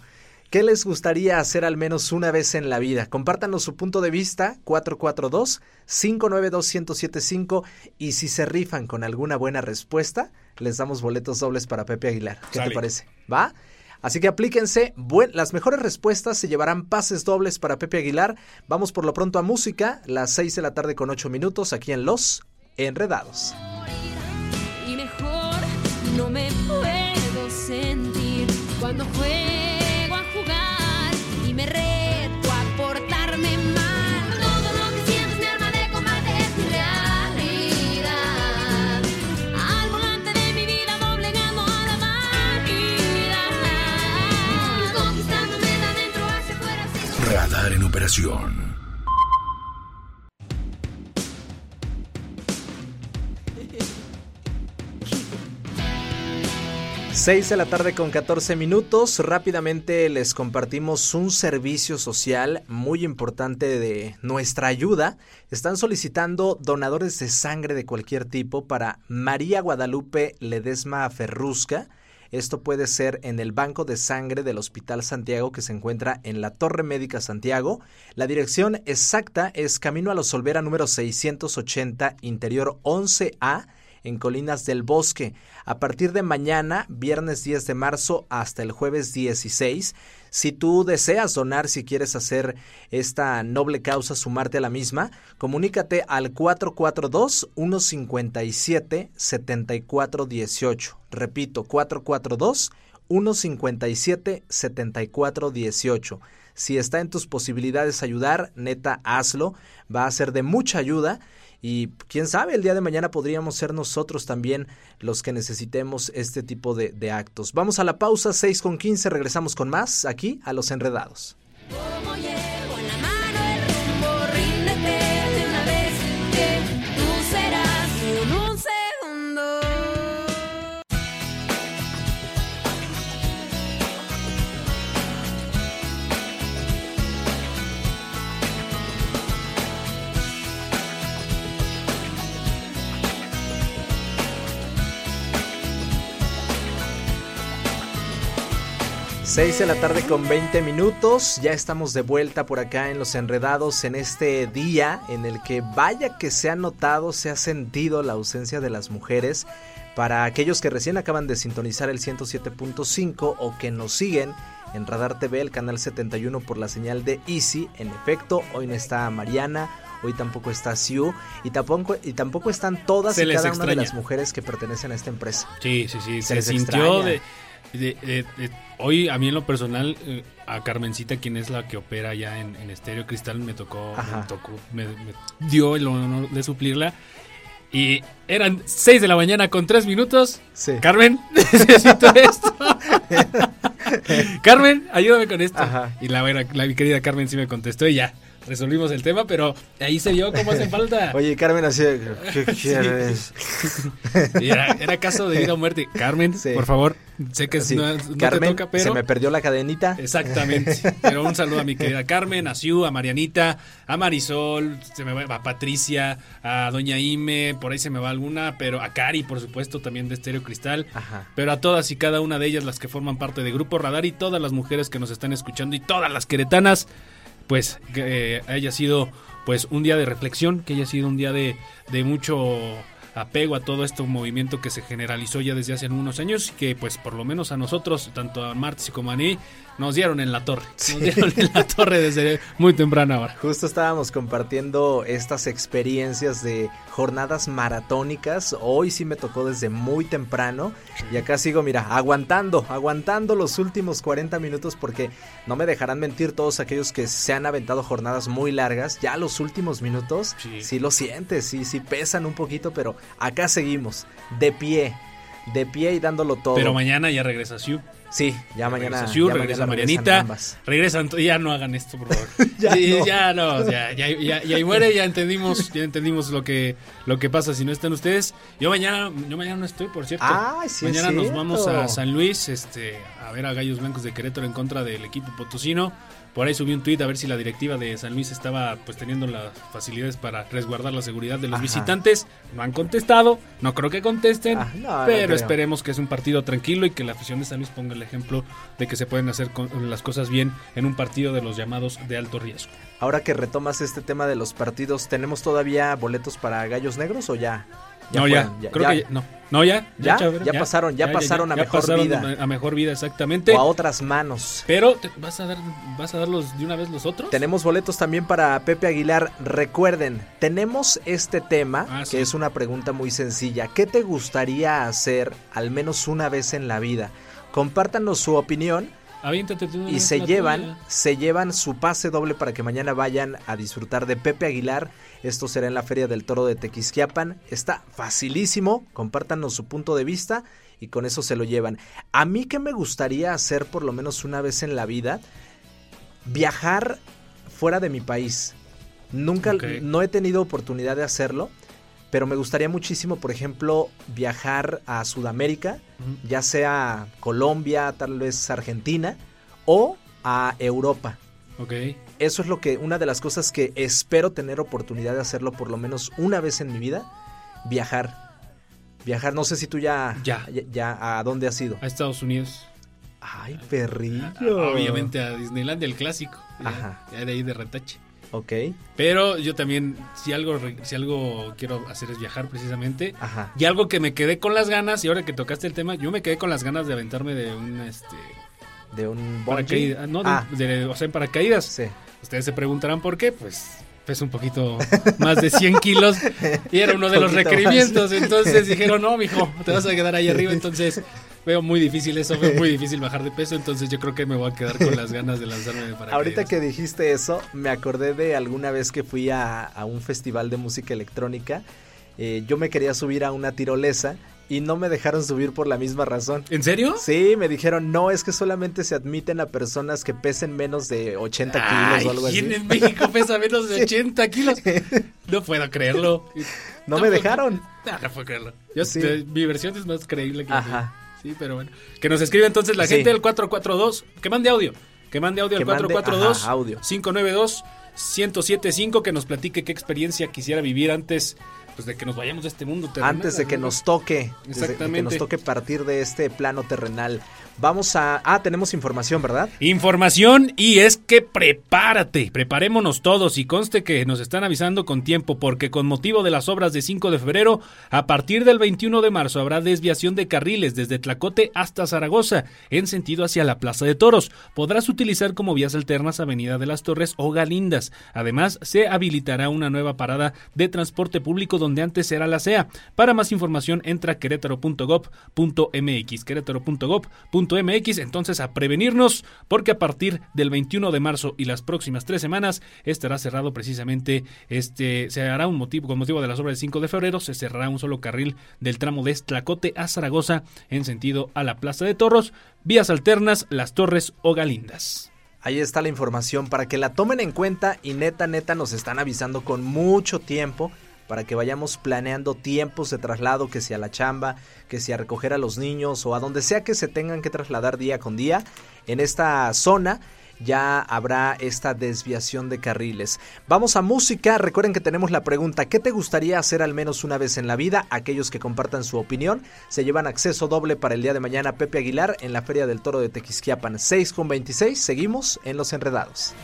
¿Qué les gustaría hacer al menos una vez en la vida? Compártanos su punto de vista, 442-592-1075 y si se rifan con alguna buena respuesta, les damos boletos dobles para Pepe Aguilar. ¿Qué Sale. te parece? ¿Va? Así que aplíquense, buen- las mejores respuestas se llevarán pases dobles para Pepe Aguilar. Vamos por lo pronto a música, las 6 de la tarde con 8 minutos aquí en Los Enredados. y mejor no me puedo sentir cuando juego me reto a portarme mal. Todo lo que siento es mi arma de combate, es mi realidad. Al volante de mi vida doblegando a la vanidad. Conquistándome de adentro hacia afuera. Radar en operación. 6 de la tarde con 14 minutos. Rápidamente les compartimos un servicio social muy importante de nuestra ayuda. Están solicitando donadores de sangre de cualquier tipo para María Guadalupe Ledesma Ferrusca. Esto puede ser en el Banco de Sangre del Hospital Santiago que se encuentra en la Torre Médica Santiago. La dirección exacta es Camino a los Olvera número 680, interior 11A en Colinas del Bosque. A partir de mañana, viernes 10 de marzo, hasta el jueves 16, si tú deseas donar, si quieres hacer esta noble causa, sumarte a la misma, comunícate al 442-157-7418. Repito, 442-157-7418. Si está en tus posibilidades ayudar, neta, hazlo. Va a ser de mucha ayuda. Y quién sabe, el día de mañana podríamos ser nosotros también los que necesitemos este tipo de, actos. Vamos a la pausa, 6 con 15, regresamos con más aquí a Los Enredados. 6 de la tarde con 20 minutos, ya estamos de vuelta por acá en Los Enredados en este día en el que vaya que se ha notado, se ha sentido la ausencia de las mujeres. Para aquellos que recién acaban de sintonizar el 107.5 o que nos siguen en Radar TV, el canal 71 por la señal de Easy, en efecto, hoy no está Mariana, hoy tampoco está Siu y tampoco, y tampoco están todas y cada extraña. una de las mujeres que pertenecen a esta empresa. Sí, sí, sí, se, les sintió de de- de- de- Hoy, a mí en lo personal, eh, a Carmencita, quien es la que opera ya en, en Estéreo Cristal, me tocó, me tocó, me, me dio el honor de suplirla. Y eran 6 de la mañana con 3 minutos. Sí. Carmen, [LAUGHS] necesito esto. [LAUGHS] Carmen, ayúdame con esto. Ajá. Y la, la mi querida Carmen sí me contestó y ya. Resolvimos el tema, pero ahí se vio cómo hace falta. [LAUGHS] Oye, Carmen, así, de, ¿qué quieres? Era, era caso de vida o muerte. Carmen, Sí. por favor, sé que Sí. no, no Carmen, te toca, pero... se me perdió la cadenita. Exactamente. [LAUGHS] Pero un saludo a mi querida Carmen, a Siu, a Marianita, a Marisol, se me va, a Patricia, a Doña Ime, por ahí se me va alguna, pero a Cari, por supuesto, también de Estéreo Cristal. Ajá. Pero a todas y cada una de ellas, las que forman parte de Grupo Radar y todas las mujeres que nos están escuchando y todas las queretanas, pues que eh, haya sido pues un día de reflexión, que haya sido un día de, de mucho apego a todo este movimiento que se generalizó ya desde hace algunos años y que pues por lo menos a nosotros, tanto a Martis como a mí, nos dieron en la torre. Nos dieron en la torre desde muy temprana hora. Justo estábamos compartiendo estas experiencias de jornadas maratónicas. Hoy sí me tocó desde muy temprano. Y acá sigo, mira, aguantando, aguantando los últimos 40 minutos porque no me dejarán mentir todos aquellos que se han aventado jornadas muy largas. Ya los últimos minutos, sí, Sí. lo sientes, sí, sí pesan un poquito, pero acá seguimos, de pie, de pie y dándolo todo. Pero mañana ya regresa Siu. Sí, ya mañana. Regresa ya regresa mañana Marianita. Regresan, ya no hagan esto, por favor. [LAUGHS] Ya Sí, no. ya no, ya, ya, ya, muere, ya entendimos, ya entendimos lo que, lo que pasa si no están ustedes. Yo mañana, yo mañana no estoy, por cierto. Ay, sí mañana nos vamos a San Luis, este, a ver a Gallos Blancos de Querétaro en contra del equipo potosino. Por ahí subí un tuit a ver si la directiva de San Luis estaba pues teniendo las facilidades para resguardar la seguridad de los Ajá. visitantes. No han contestado, no creo que contesten, Ah, no, pero esperemos que es un partido tranquilo y que la afición de San Luis ponga el ejemplo de que se pueden hacer con- las cosas bien en un partido de los llamados de alto riesgo. Ahora que retomas este tema de los partidos, ¿tenemos todavía boletos para Gallos Negros o ya? No, ya, fueron? creo que ya- no. No, ya. ¿Ya? Ya pasaron, ya pasaron a mejor pasaron vida. A mejor vida, exactamente. O a otras manos. Pero, ¿te- ¿vas a dar vas a dar los, de una vez los otros? Tenemos boletos también para Pepe Aguilar. Recuerden, tenemos este tema, Ah, que es una pregunta muy sencilla. ¿Qué te gustaría hacer al menos una vez en la vida? Compártanos su opinión Aviéntate tú y se llevan, tuya. se llevan su pase doble para que mañana vayan a disfrutar de Pepe Aguilar. Esto será en la Feria del Toro de Tequisquiapan. Está facilísimo, compártanos su punto de vista y con eso se lo llevan. A mí que me gustaría hacer por lo menos una vez en la vida, viajar fuera de mi país. Nunca, no he tenido oportunidad de hacerlo, pero me gustaría muchísimo, por ejemplo, viajar a Sudamérica, ya sea Colombia, tal vez Argentina, o a Europa. Ok. Eso es lo que, una de las cosas que espero tener oportunidad de hacerlo por lo menos una vez en mi vida, viajar. Viajar, no sé si tú ya, Ya. ya, ya, ¿a dónde has ido? A Estados Unidos. Ay, perrillo. Obviamente a Disneylandia, el clásico. Ya, Ajá. ya de ahí de retache. Ok, Pero yo también, si algo, si algo quiero hacer es viajar precisamente. ajá. Y algo que me quedé con las ganas, y ahora que tocaste el tema, yo me quedé con las ganas de aventarme de un, este, De un bungee. paracaídas. No, de, Ah, de- o sea, en paracaídas. sí. Ustedes se preguntarán por qué, pues pesa un poquito más de 100 kilos y era uno de [LAUGHS] los más. requerimientos. Entonces dijeron, no, mijo, te vas a quedar ahí arriba. [LAUGHS] Entonces veo muy difícil eso, veo muy [LAUGHS] difícil bajar de peso. Entonces yo creo que me voy a quedar con las ganas de lanzarme de paracaídas. Ahorita que dijiste eso, me acordé de alguna vez que fui a, a un festival de música electrónica. Eh, yo me quería subir a una tirolesa y no me dejaron subir por la misma razón. ¿En serio? Sí, me dijeron, no, es que solamente se admiten a personas que pesen menos de 80 Ay, kilos o algo así. ¿Quién en México pesa menos de [LAUGHS] Sí. 80 kilos? No puedo creerlo. [LAUGHS] No me dejaron. No, no puedo creerlo. Yo, Sí. te- mi versión es más creíble que Ajá. Sí, pero bueno. Que nos escribe entonces la Sí. gente del 442. Que mande audio. Que mande audio Que al mande, 442 ajá, audio. 592 1075 que nos platique qué experiencia quisiera vivir antes pues de que nos vayamos de este mundo terrenal, Antes de que nos toque, desde que Exactamente. nos toque partir de este plano terrenal. Vamos a... Ah, tenemos información, ¿verdad? Información y es que prepárate, preparémonos todos y conste que nos están avisando con tiempo porque con motivo de las obras de 5 de febrero, a partir del 21 de marzo habrá desviación de carriles desde Tlacote hasta Zaragoza en sentido hacia la Plaza de Toros. Podrás utilizar como vías alternas Avenida de las Torres o Galindas. Además, se habilitará una nueva parada de transporte público donde antes era la CEA. Para más información entra a querétaro.gov.mx, querétaro.gov.mx, entonces a prevenirnos porque a partir del 21 de marzo y las próximas tres semanas estará cerrado precisamente este, se hará un motivo, con motivo de las obras del 5 de febrero, se cerrará un solo carril del tramo de Tlacote a Zaragoza en sentido a la Plaza de Toros, vías alternas, Las Torres o Galindas. Ahí está la información para que la tomen en cuenta y neta, neta nos están avisando con mucho tiempo para que vayamos planeando tiempos de traslado, que sea la chamba, que sea recoger a los niños o a donde sea que se tengan que trasladar día con día. En esta zona ya habrá esta desviación de carriles. Vamos a música, recuerden que tenemos la pregunta, ¿qué te gustaría hacer al menos una vez en la vida? Aquellos que compartan su opinión se llevan acceso doble para el día de mañana Pepe Aguilar en la Feria del Toro de Tequisquiapan 6 con 26, seguimos en Los Enredados.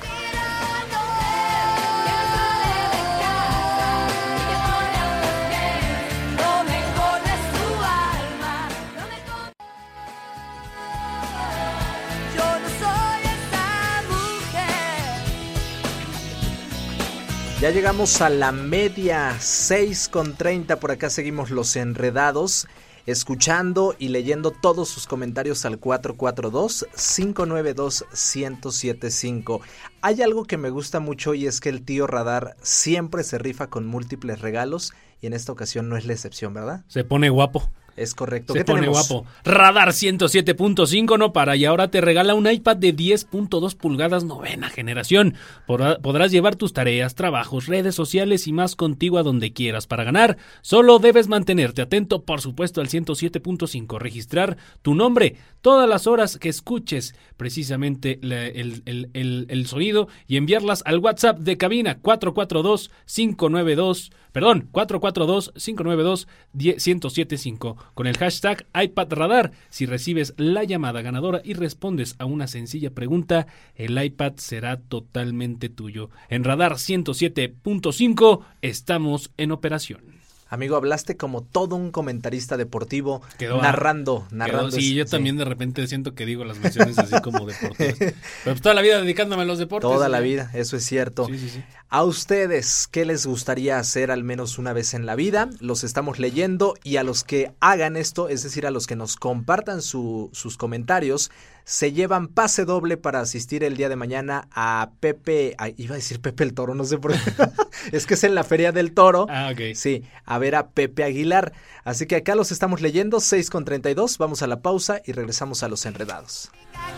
Ya llegamos a la media 6 con 30, por acá seguimos Los Enredados. Escuchando y leyendo todos sus comentarios al 442-592-1075. Hay algo que me gusta mucho y es que el tío Radar siempre se rifa con múltiples regalos y en esta ocasión no es la excepción, ¿verdad? Se pone guapo. Es correcto. Se ¿Qué pone tenemos? guapo. Radar 107.5 no para y ahora te regala un iPad de 10.2 pulgadas novena generación. Podrá- podrás llevar tus tareas, trabajos, redes sociales y más contigo a donde quieras. Para ganar, solo debes mantenerte atento, por supuesto, al 107.5. Registrar tu nombre todas las horas que escuches precisamente la- el, el- el- el sonido y enviarlas al WhatsApp de cabina 442-592, perdón, 442-592-1075 con el hashtag iPadRadar. Si recibes la llamada ganadora y respondes a una sencilla pregunta, el iPad será totalmente tuyo. En Radar 107.5 estamos en operación. Amigo, hablaste como todo un comentarista deportivo, Quedó, narrando, Quedó- narrando. sí, yo sí. también de repente siento que digo las menciones así como [LAUGHS] deportivas. Pero pues toda la vida dedicándome a los deportes. Toda ¿no? la vida, eso es cierto. Sí, sí, sí. A ustedes, ¿qué les gustaría hacer al menos una vez en la vida? Los estamos leyendo y a los que hagan esto, es decir, a los que nos compartan su- sus comentarios, se llevan pase doble para asistir el día de mañana a Pepe, ay, iba a decir Pepe el Toro, no sé por qué. [LAUGHS] es que es en la Feria del Toro. Ah, ok. Sí, a ver a Pepe Aguilar. Así que acá los estamos leyendo, 6 con 32, vamos a la pausa y regresamos a los enredados.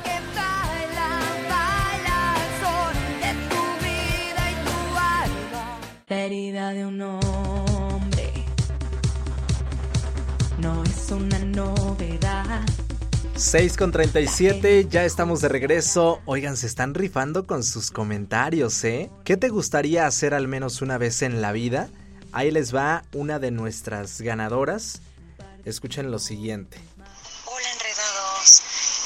Que baila, baila el sol de tu vida y tu alma. La herida de un hombre no es una novedad. 6 con 37, ya estamos de regreso. Oigan, se están rifando con sus comentarios, ¿eh? ¿Qué te gustaría hacer al menos una vez en la vida? Ahí les va una de nuestras ganadoras. Escuchen lo siguiente. Hola enredados.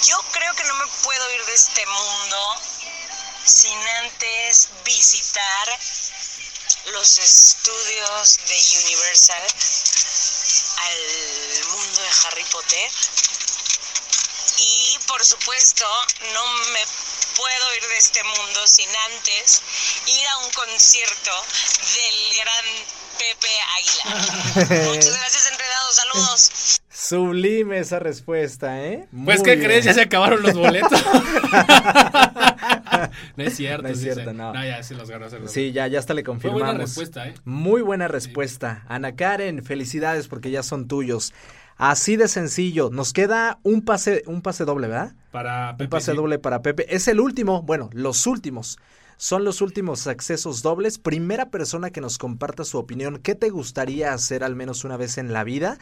Yo creo que no me puedo ir de este mundo sin antes visitar los estudios de Universal al mundo de Harry Potter. Por supuesto, no me puedo ir de este mundo sin antes ir a un concierto del gran Pepe Aguilar. [LAUGHS] Muchas gracias, enredados. Saludos. Sublime esa respuesta, ¿eh? Pues, Muy ¿qué bien. crees? Ya se acabaron los boletos. [LAUGHS] no es cierto. No es cierto, sí. no. ya se los ganó. se los Sí, ya, ya hasta le confirmamos. buena respuesta, ¿eh? Muy buena respuesta. Ana Karen, felicidades porque ya son tuyos. Así de sencillo. Nos queda un pase, un pase doble, ¿verdad? Para Pepe, un pase sí. doble para Pepe. Es el último, bueno, los últimos. Son los últimos accesos dobles. Primera persona que nos comparta su opinión. ¿Qué te gustaría hacer al menos una vez en la vida?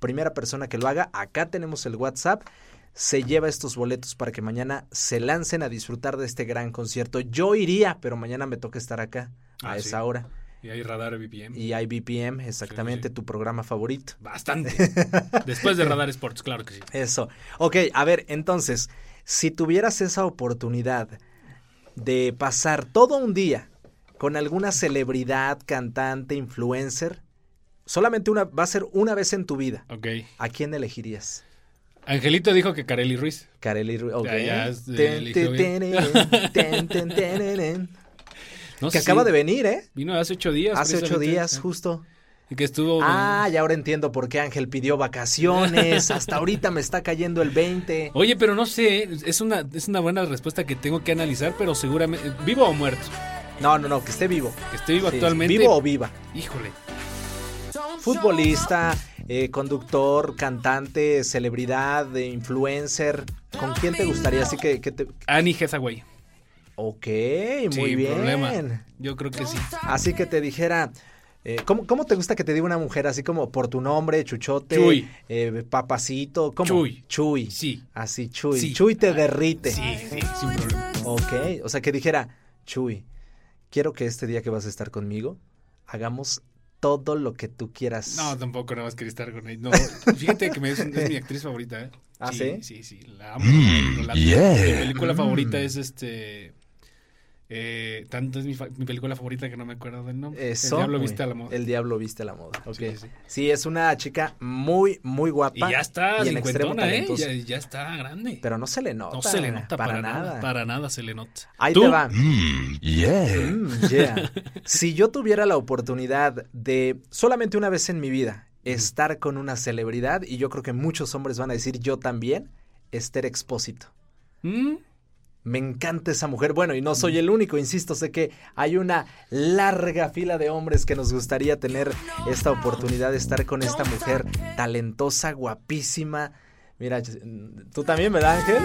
Primera persona que lo haga. Acá tenemos el WhatsApp. Se lleva estos boletos para que mañana se lancen a disfrutar de este gran concierto. Yo iría, pero mañana me toca estar acá a Ah, esa sí. hora. Y hay Radar BPM. Y IBPM, exactamente Sí, sí. tu programa favorito. Bastante. [LAUGHS] Después de Radar Sports, claro que sí. Eso. Ok, a ver, entonces, si tuvieras esa oportunidad de pasar todo un día con alguna celebridad, cantante, influencer, solamente una, va a ser una vez en tu vida, Ok. ¿a quién elegirías? Angelito dijo que Carely Ruiz. Kareli Ru- ok. Ya, ya, Ten, ten, ten. No Que acaba de venir, ¿eh? Vino hace ocho días. Hace ocho días, justo. Y que estuvo. Ah, y ahora entiendo por qué Ángel pidió vacaciones. [LAUGHS] Hasta ahorita me está cayendo el 20. Oye, pero no sé, es una, es una buena respuesta que tengo que analizar, pero seguramente. ¿Vivo o muerto? No, no, no, que esté vivo. Que esté vivo Sí, actualmente. ¿Vivo o viva? Híjole. Futbolista, eh, conductor, cantante, celebridad, eh, influencer. ¿Con quién te gustaría? Así que, que te... Annie Hathaway. Ok, muy Sin bien. problema. Yo creo que sí. Así que te dijera... eh, ¿cómo, cómo te gusta que te diga una mujer así como por tu nombre, Chuchote? Chuy. eh, papacito, ¿cómo? Chuy. Chuy. Sí. Así, Chuy. Sí. Chuy te derrite. Sí, sí, sin problema. Ok, o sea que dijera, Chuy, quiero que este día que vas a estar conmigo, hagamos todo lo que tú quieras. No, tampoco nada más quería estar con ella. No, [LAUGHS] fíjate que me- es, es mi actriz favorita, ¿eh? ¿Ah, sí? Sí, sí, la amo. la- Mi película favorita es este. Eh, tanto es mi, fa- mi película favorita que no me acuerdo del nombre. Eso. El Diablo viste a la moda. El diablo viste a la moda. Ok. Sí, sí, sí. Sí, es una chica muy, muy guapa. Y ya está y en extremo ¿eh? Ya, ya está grande. Pero no se le nota. no se le nota para, nada. Para nada se le nota. Ahí ¿Tú? te va. Mm, yeah. Si yo tuviera la oportunidad de solamente una vez en mi vida estar con una celebridad, y yo creo que muchos hombres van a decir yo también, Esther Expósito. ¿Mm? Me encanta esa mujer. Bueno, y no soy el único, insisto, sé que hay una larga fila de hombres que nos gustaría tener esta oportunidad de estar con esta mujer talentosa, guapísima. Mira, tú también, ¿verdad, Ángel?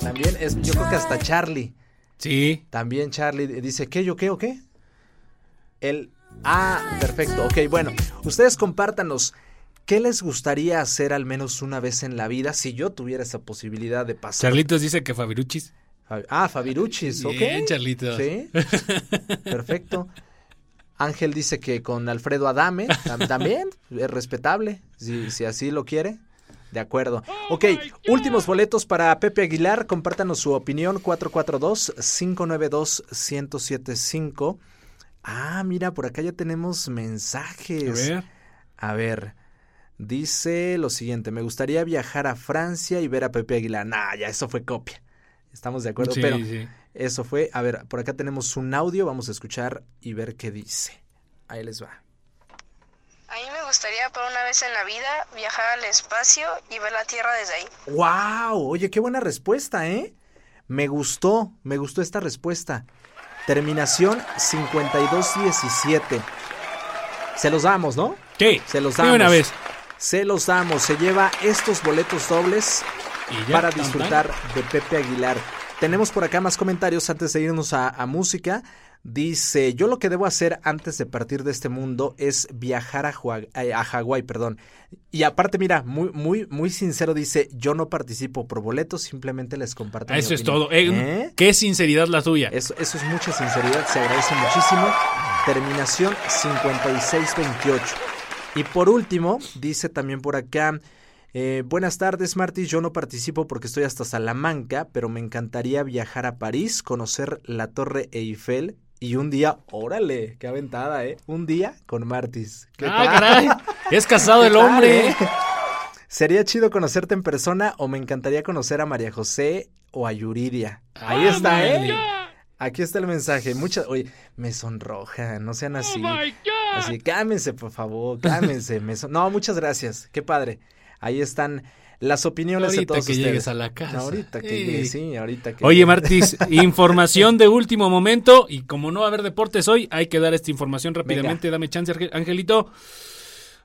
También es, yo creo que hasta Charlie. Sí. También Charlie dice, ¿qué, yo qué o qué? Él, ah, perfecto, ok, bueno, ustedes compártanos, ¿qué les gustaría hacer al menos una vez en la vida si yo tuviera esa posibilidad de pasar? Charlitos dice que Fabiruchis. Fabi- Ah, Fabiruchis, ok. Bien, Charlitos. Sí, [LAUGHS] perfecto. Ángel dice que con Alfredo Adame, tam- también, es respetable, si, si así lo quiere. De acuerdo. Ok, últimos boletos para Pepe Aguilar. Compártanos su opinión. 442-592-1075. Ah, mira, por acá ya tenemos A mensajes. ver. A ver, dice lo siguiente, me gustaría viajar a Francia y ver a Pepe Aguilar. Nah, ya eso fue copia. Estamos de acuerdo, Sí, pero sí. eso fue, a ver, por acá tenemos un audio, vamos a escuchar y ver qué dice. Ahí les va. A mí me gustaría por una vez en la vida viajar al espacio y ver la Tierra desde ahí. ¡Wow! Oye, qué buena respuesta, ¿eh? Me gustó, me gustó esta respuesta. Terminación 5217. Se los damos, ¿no? ¿Qué? Se los De damos. una vez. Se los damos. Se lleva estos boletos dobles ya, para disfrutar de Pepe Aguilar. Tenemos por acá más comentarios antes de irnos a, a música. Dice, yo lo que debo hacer antes de partir de este mundo es viajar a, eh, a Hawái, perdón. Y aparte, mira, muy, muy, muy sincero dice, yo no participo por boletos, simplemente les comparto. mi Eso es opinión". todo. Eh, ¿Eh? Qué sinceridad la tuya. Eso, eso es mucha sinceridad, se agradece muchísimo. Terminación 5628. Y por último, dice también por acá, eh, buenas tardes Martis, yo no participo porque estoy hasta Salamanca, pero me encantaría viajar a París, conocer la Torre Eiffel y un día, órale, qué aventada, ¿eh? Un día con Martis. ¿Qué Ah, tal? caray. Es casado el ¿Qué tal, hombre. eh? Sería chido conocerte en persona o me encantaría conocer a María José o a Yuridia. Ahí está, ¿eh? Aquí está el mensaje. Muchas, oye, me sonroja, no sean así. Así, cámense, por favor, cámense. me son- No, muchas gracias. Qué padre. Ahí están las opiniones de Ahorita todos que ustedes. llegues a la casa. Ahorita que Sí. ahorita que Oye. Martis, [LAUGHS] información de último momento. Y como no va a haber deportes hoy, hay que dar esta información rápidamente. Dame chance, Angelito.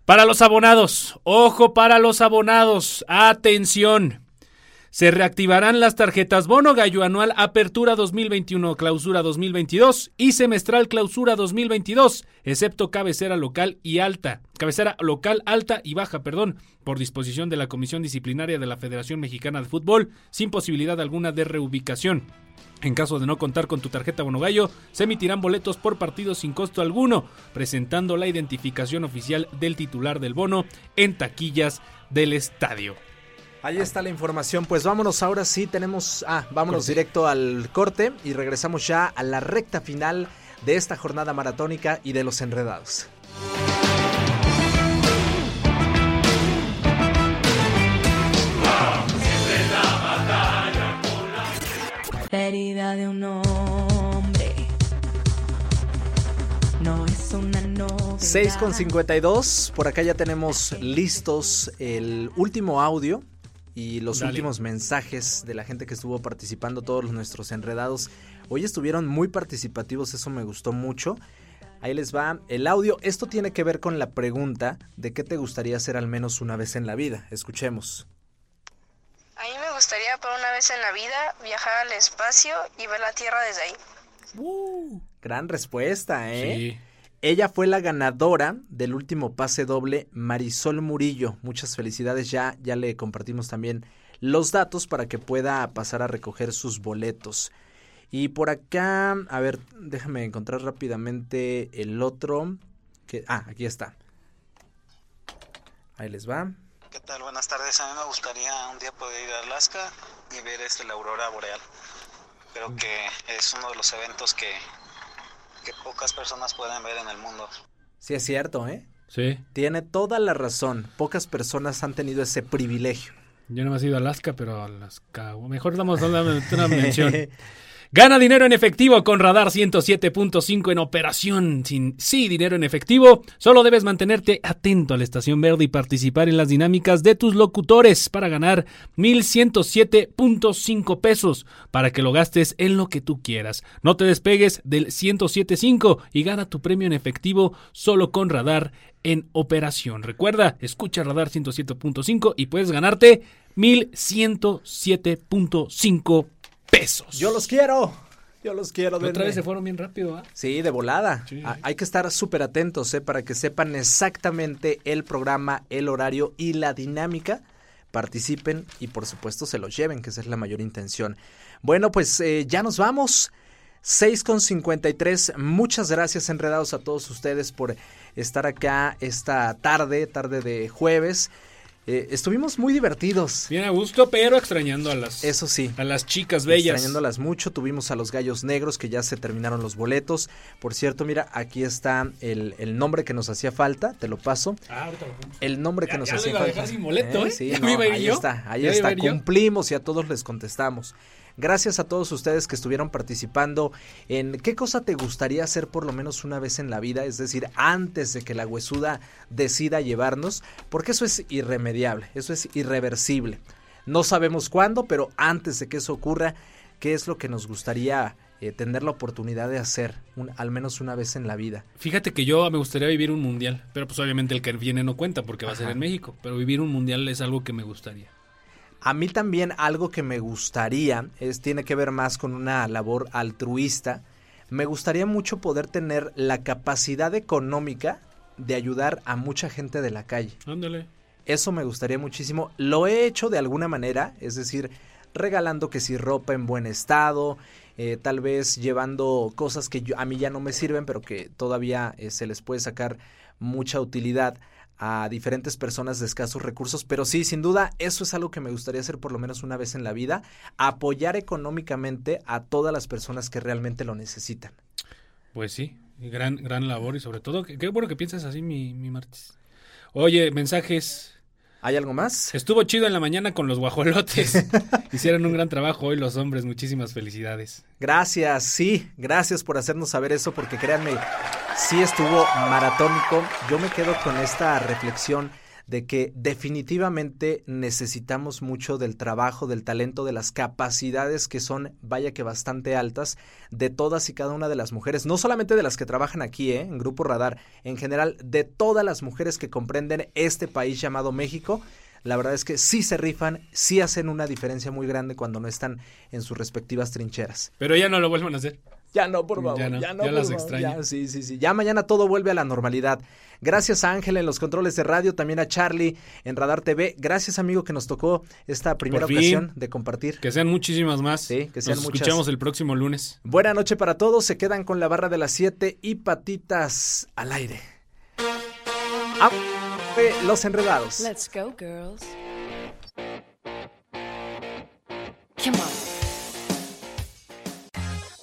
Para los abonados, ojo para los abonados, atención. Se reactivarán las tarjetas Bono Gallo Anual Apertura 2021, Clausura 2022 y Semestral Clausura 2022, excepto cabecera local y alta, cabecera local alta y baja, perdón, por disposición de la Comisión Disciplinaria de la Federación Mexicana de Fútbol, sin posibilidad alguna de reubicación. En caso de no contar con tu tarjeta Bono Gallo, se emitirán boletos por partido sin costo alguno, presentando la identificación oficial del titular del bono en taquillas del estadio. Ahí está la información. Pues vámonos ahora sí, tenemos. Ah, vámonos Corte. directo al corte y regresamos ya a la recta final de esta jornada maratónica y de los enredados. La herida de un hombre no es una novela. 6 con 52. Por acá ya tenemos listos el último audio y los Dale. últimos mensajes de la gente que estuvo participando, todos los- nuestros enredados. Hoy estuvieron muy participativos, eso me gustó mucho. Ahí les va el audio. Esto tiene que ver con la pregunta de qué te gustaría hacer al menos una vez en la vida. Escuchemos. A mí me gustaría por una vez en la vida viajar al espacio y ver la Tierra desde ahí. Gran respuesta, ¿eh? Sí. Ella fue la ganadora del último pase doble, Marisol Murillo. Muchas felicidades, ya, ya le compartimos también los datos para que pueda pasar a recoger sus boletos. Y por acá, a ver, déjame encontrar rápidamente el otro. Que, ah, aquí está. Ahí les va. ¿Qué tal? Buenas tardes. A mí me gustaría un día poder ir a Alaska y ver este, la aurora boreal. Creo que es uno de los eventos que, que pocas personas pueden ver en el mundo. Sí, es cierto, ¿eh? Sí. Tiene toda la razón. Pocas personas han tenido ese privilegio. Yo no me he ido a Alaska, pero a Alaska. Mejor damos una, una mención. [LAUGHS] Gana dinero en efectivo con Radar 107.5 en operación. Sin sí, dinero en efectivo. Solo debes mantenerte atento a la estación verde y participar en las dinámicas de tus locutores para ganar 1107.5 pesos para que lo gastes en lo que tú quieras. No te despegues del 107.5 y gana tu premio en efectivo solo con Radar en operación. Recuerda, escucha Radar 107.5 y puedes ganarte 1107.5 pesos. Yo los quiero. Yo los quiero. Otra denme. vez se fueron bien rápido, ¿ah? Sí, de volada. Sí. A- Hay que estar súper atentos, ¿eh? Para que sepan exactamente el programa, el horario y la dinámica. Participen y por supuesto se los lleven, que esa es la mayor intención. Bueno, pues eh, ya nos vamos. 6 con 53. Muchas gracias, enredados, a todos ustedes por estar acá esta tarde, tarde de jueves. Eh, estuvimos muy divertidos. Bien a gusto, pero extrañando a las, Eso sí. a las chicas bellas. Extrañándolas mucho, tuvimos a los gallos negros que ya se terminaron los boletos. Por cierto, mira, aquí está el, el nombre que nos hacía falta, te lo paso. Ah, ahorita lo pongo. El nombre que nos ya lo hacía a falta. dejar sin boleto, ¿eh? Sí, Ya [LAUGHS] no, me iba a ahí yo. está, ahí Ya está. Cumplimos y a todos les contestamos. Gracias a todos ustedes que estuvieron participando en qué cosa te gustaría hacer por lo menos una vez en la vida, es decir, antes de que la huesuda decida llevarnos, porque eso es irremediable, eso es irreversible. No sabemos cuándo, pero antes de que eso ocurra, ¿qué es lo que nos gustaría eh, tener la oportunidad de hacer un- al menos una vez en la vida? Fíjate que yo me gustaría vivir un mundial, pero pues obviamente el que viene no cuenta porque va a ser en México, pero vivir un mundial es algo que me gustaría. A mí también algo que me gustaría es tiene que ver más con una labor altruista. Me gustaría mucho poder tener la capacidad económica de ayudar a mucha gente de la calle. Ándale. Eso me gustaría muchísimo. Lo he hecho de alguna manera, es decir, regalando que si ropa en buen estado, eh, tal vez llevando cosas que yo- a mí ya no me sirven, pero que todavía eh, se les puede sacar mucha utilidad a diferentes personas de escasos recursos. Pero sí, sin duda, eso es algo que me gustaría hacer por lo menos una vez en la vida, apoyar económicamente a todas las personas que realmente lo necesitan. Pues sí, gran, gran labor y sobre todo, qué, qué bueno que piensas así, mi, mi Martis. Oye, mensajes. ¿Hay algo más? Estuvo chido en la mañana con los guajolotes. [LAUGHS] Hicieron un gran trabajo hoy los hombres, muchísimas felicidades. Gracias, sí, gracias por hacernos saber eso, porque créanme, sí estuvo maratónico. Yo me quedo con esta reflexión de que definitivamente necesitamos mucho del trabajo, del talento, de las capacidades que son, vaya que bastante altas, de todas y cada una de las mujeres, no solamente de las que trabajan aquí, ¿eh? en Grupo Radar, en general, de todas las mujeres que comprenden este país llamado México. La verdad es que sí se rifan, sí hacen una diferencia muy grande cuando no están en sus respectivas trincheras. Pero ya no lo vuelvan a hacer. Ya no, por favor. Ya Ya no, no, ya por las favor, extraño. ya, sí, sí, sí. Ya mañana todo vuelve a la normalidad. Gracias a Ángel en los controles de radio, también a Charlie en Radar TV. Gracias, amigo, que nos tocó esta primera fin. ocasión de compartir. Que sean muchísimas más. Sí, que sean Nos muchas. escuchamos el próximo lunes. Buena noche para todos. Se quedan con la barra de las 7 y patitas al aire. Ah, eh, los enredados. Let's go, girls. Come on.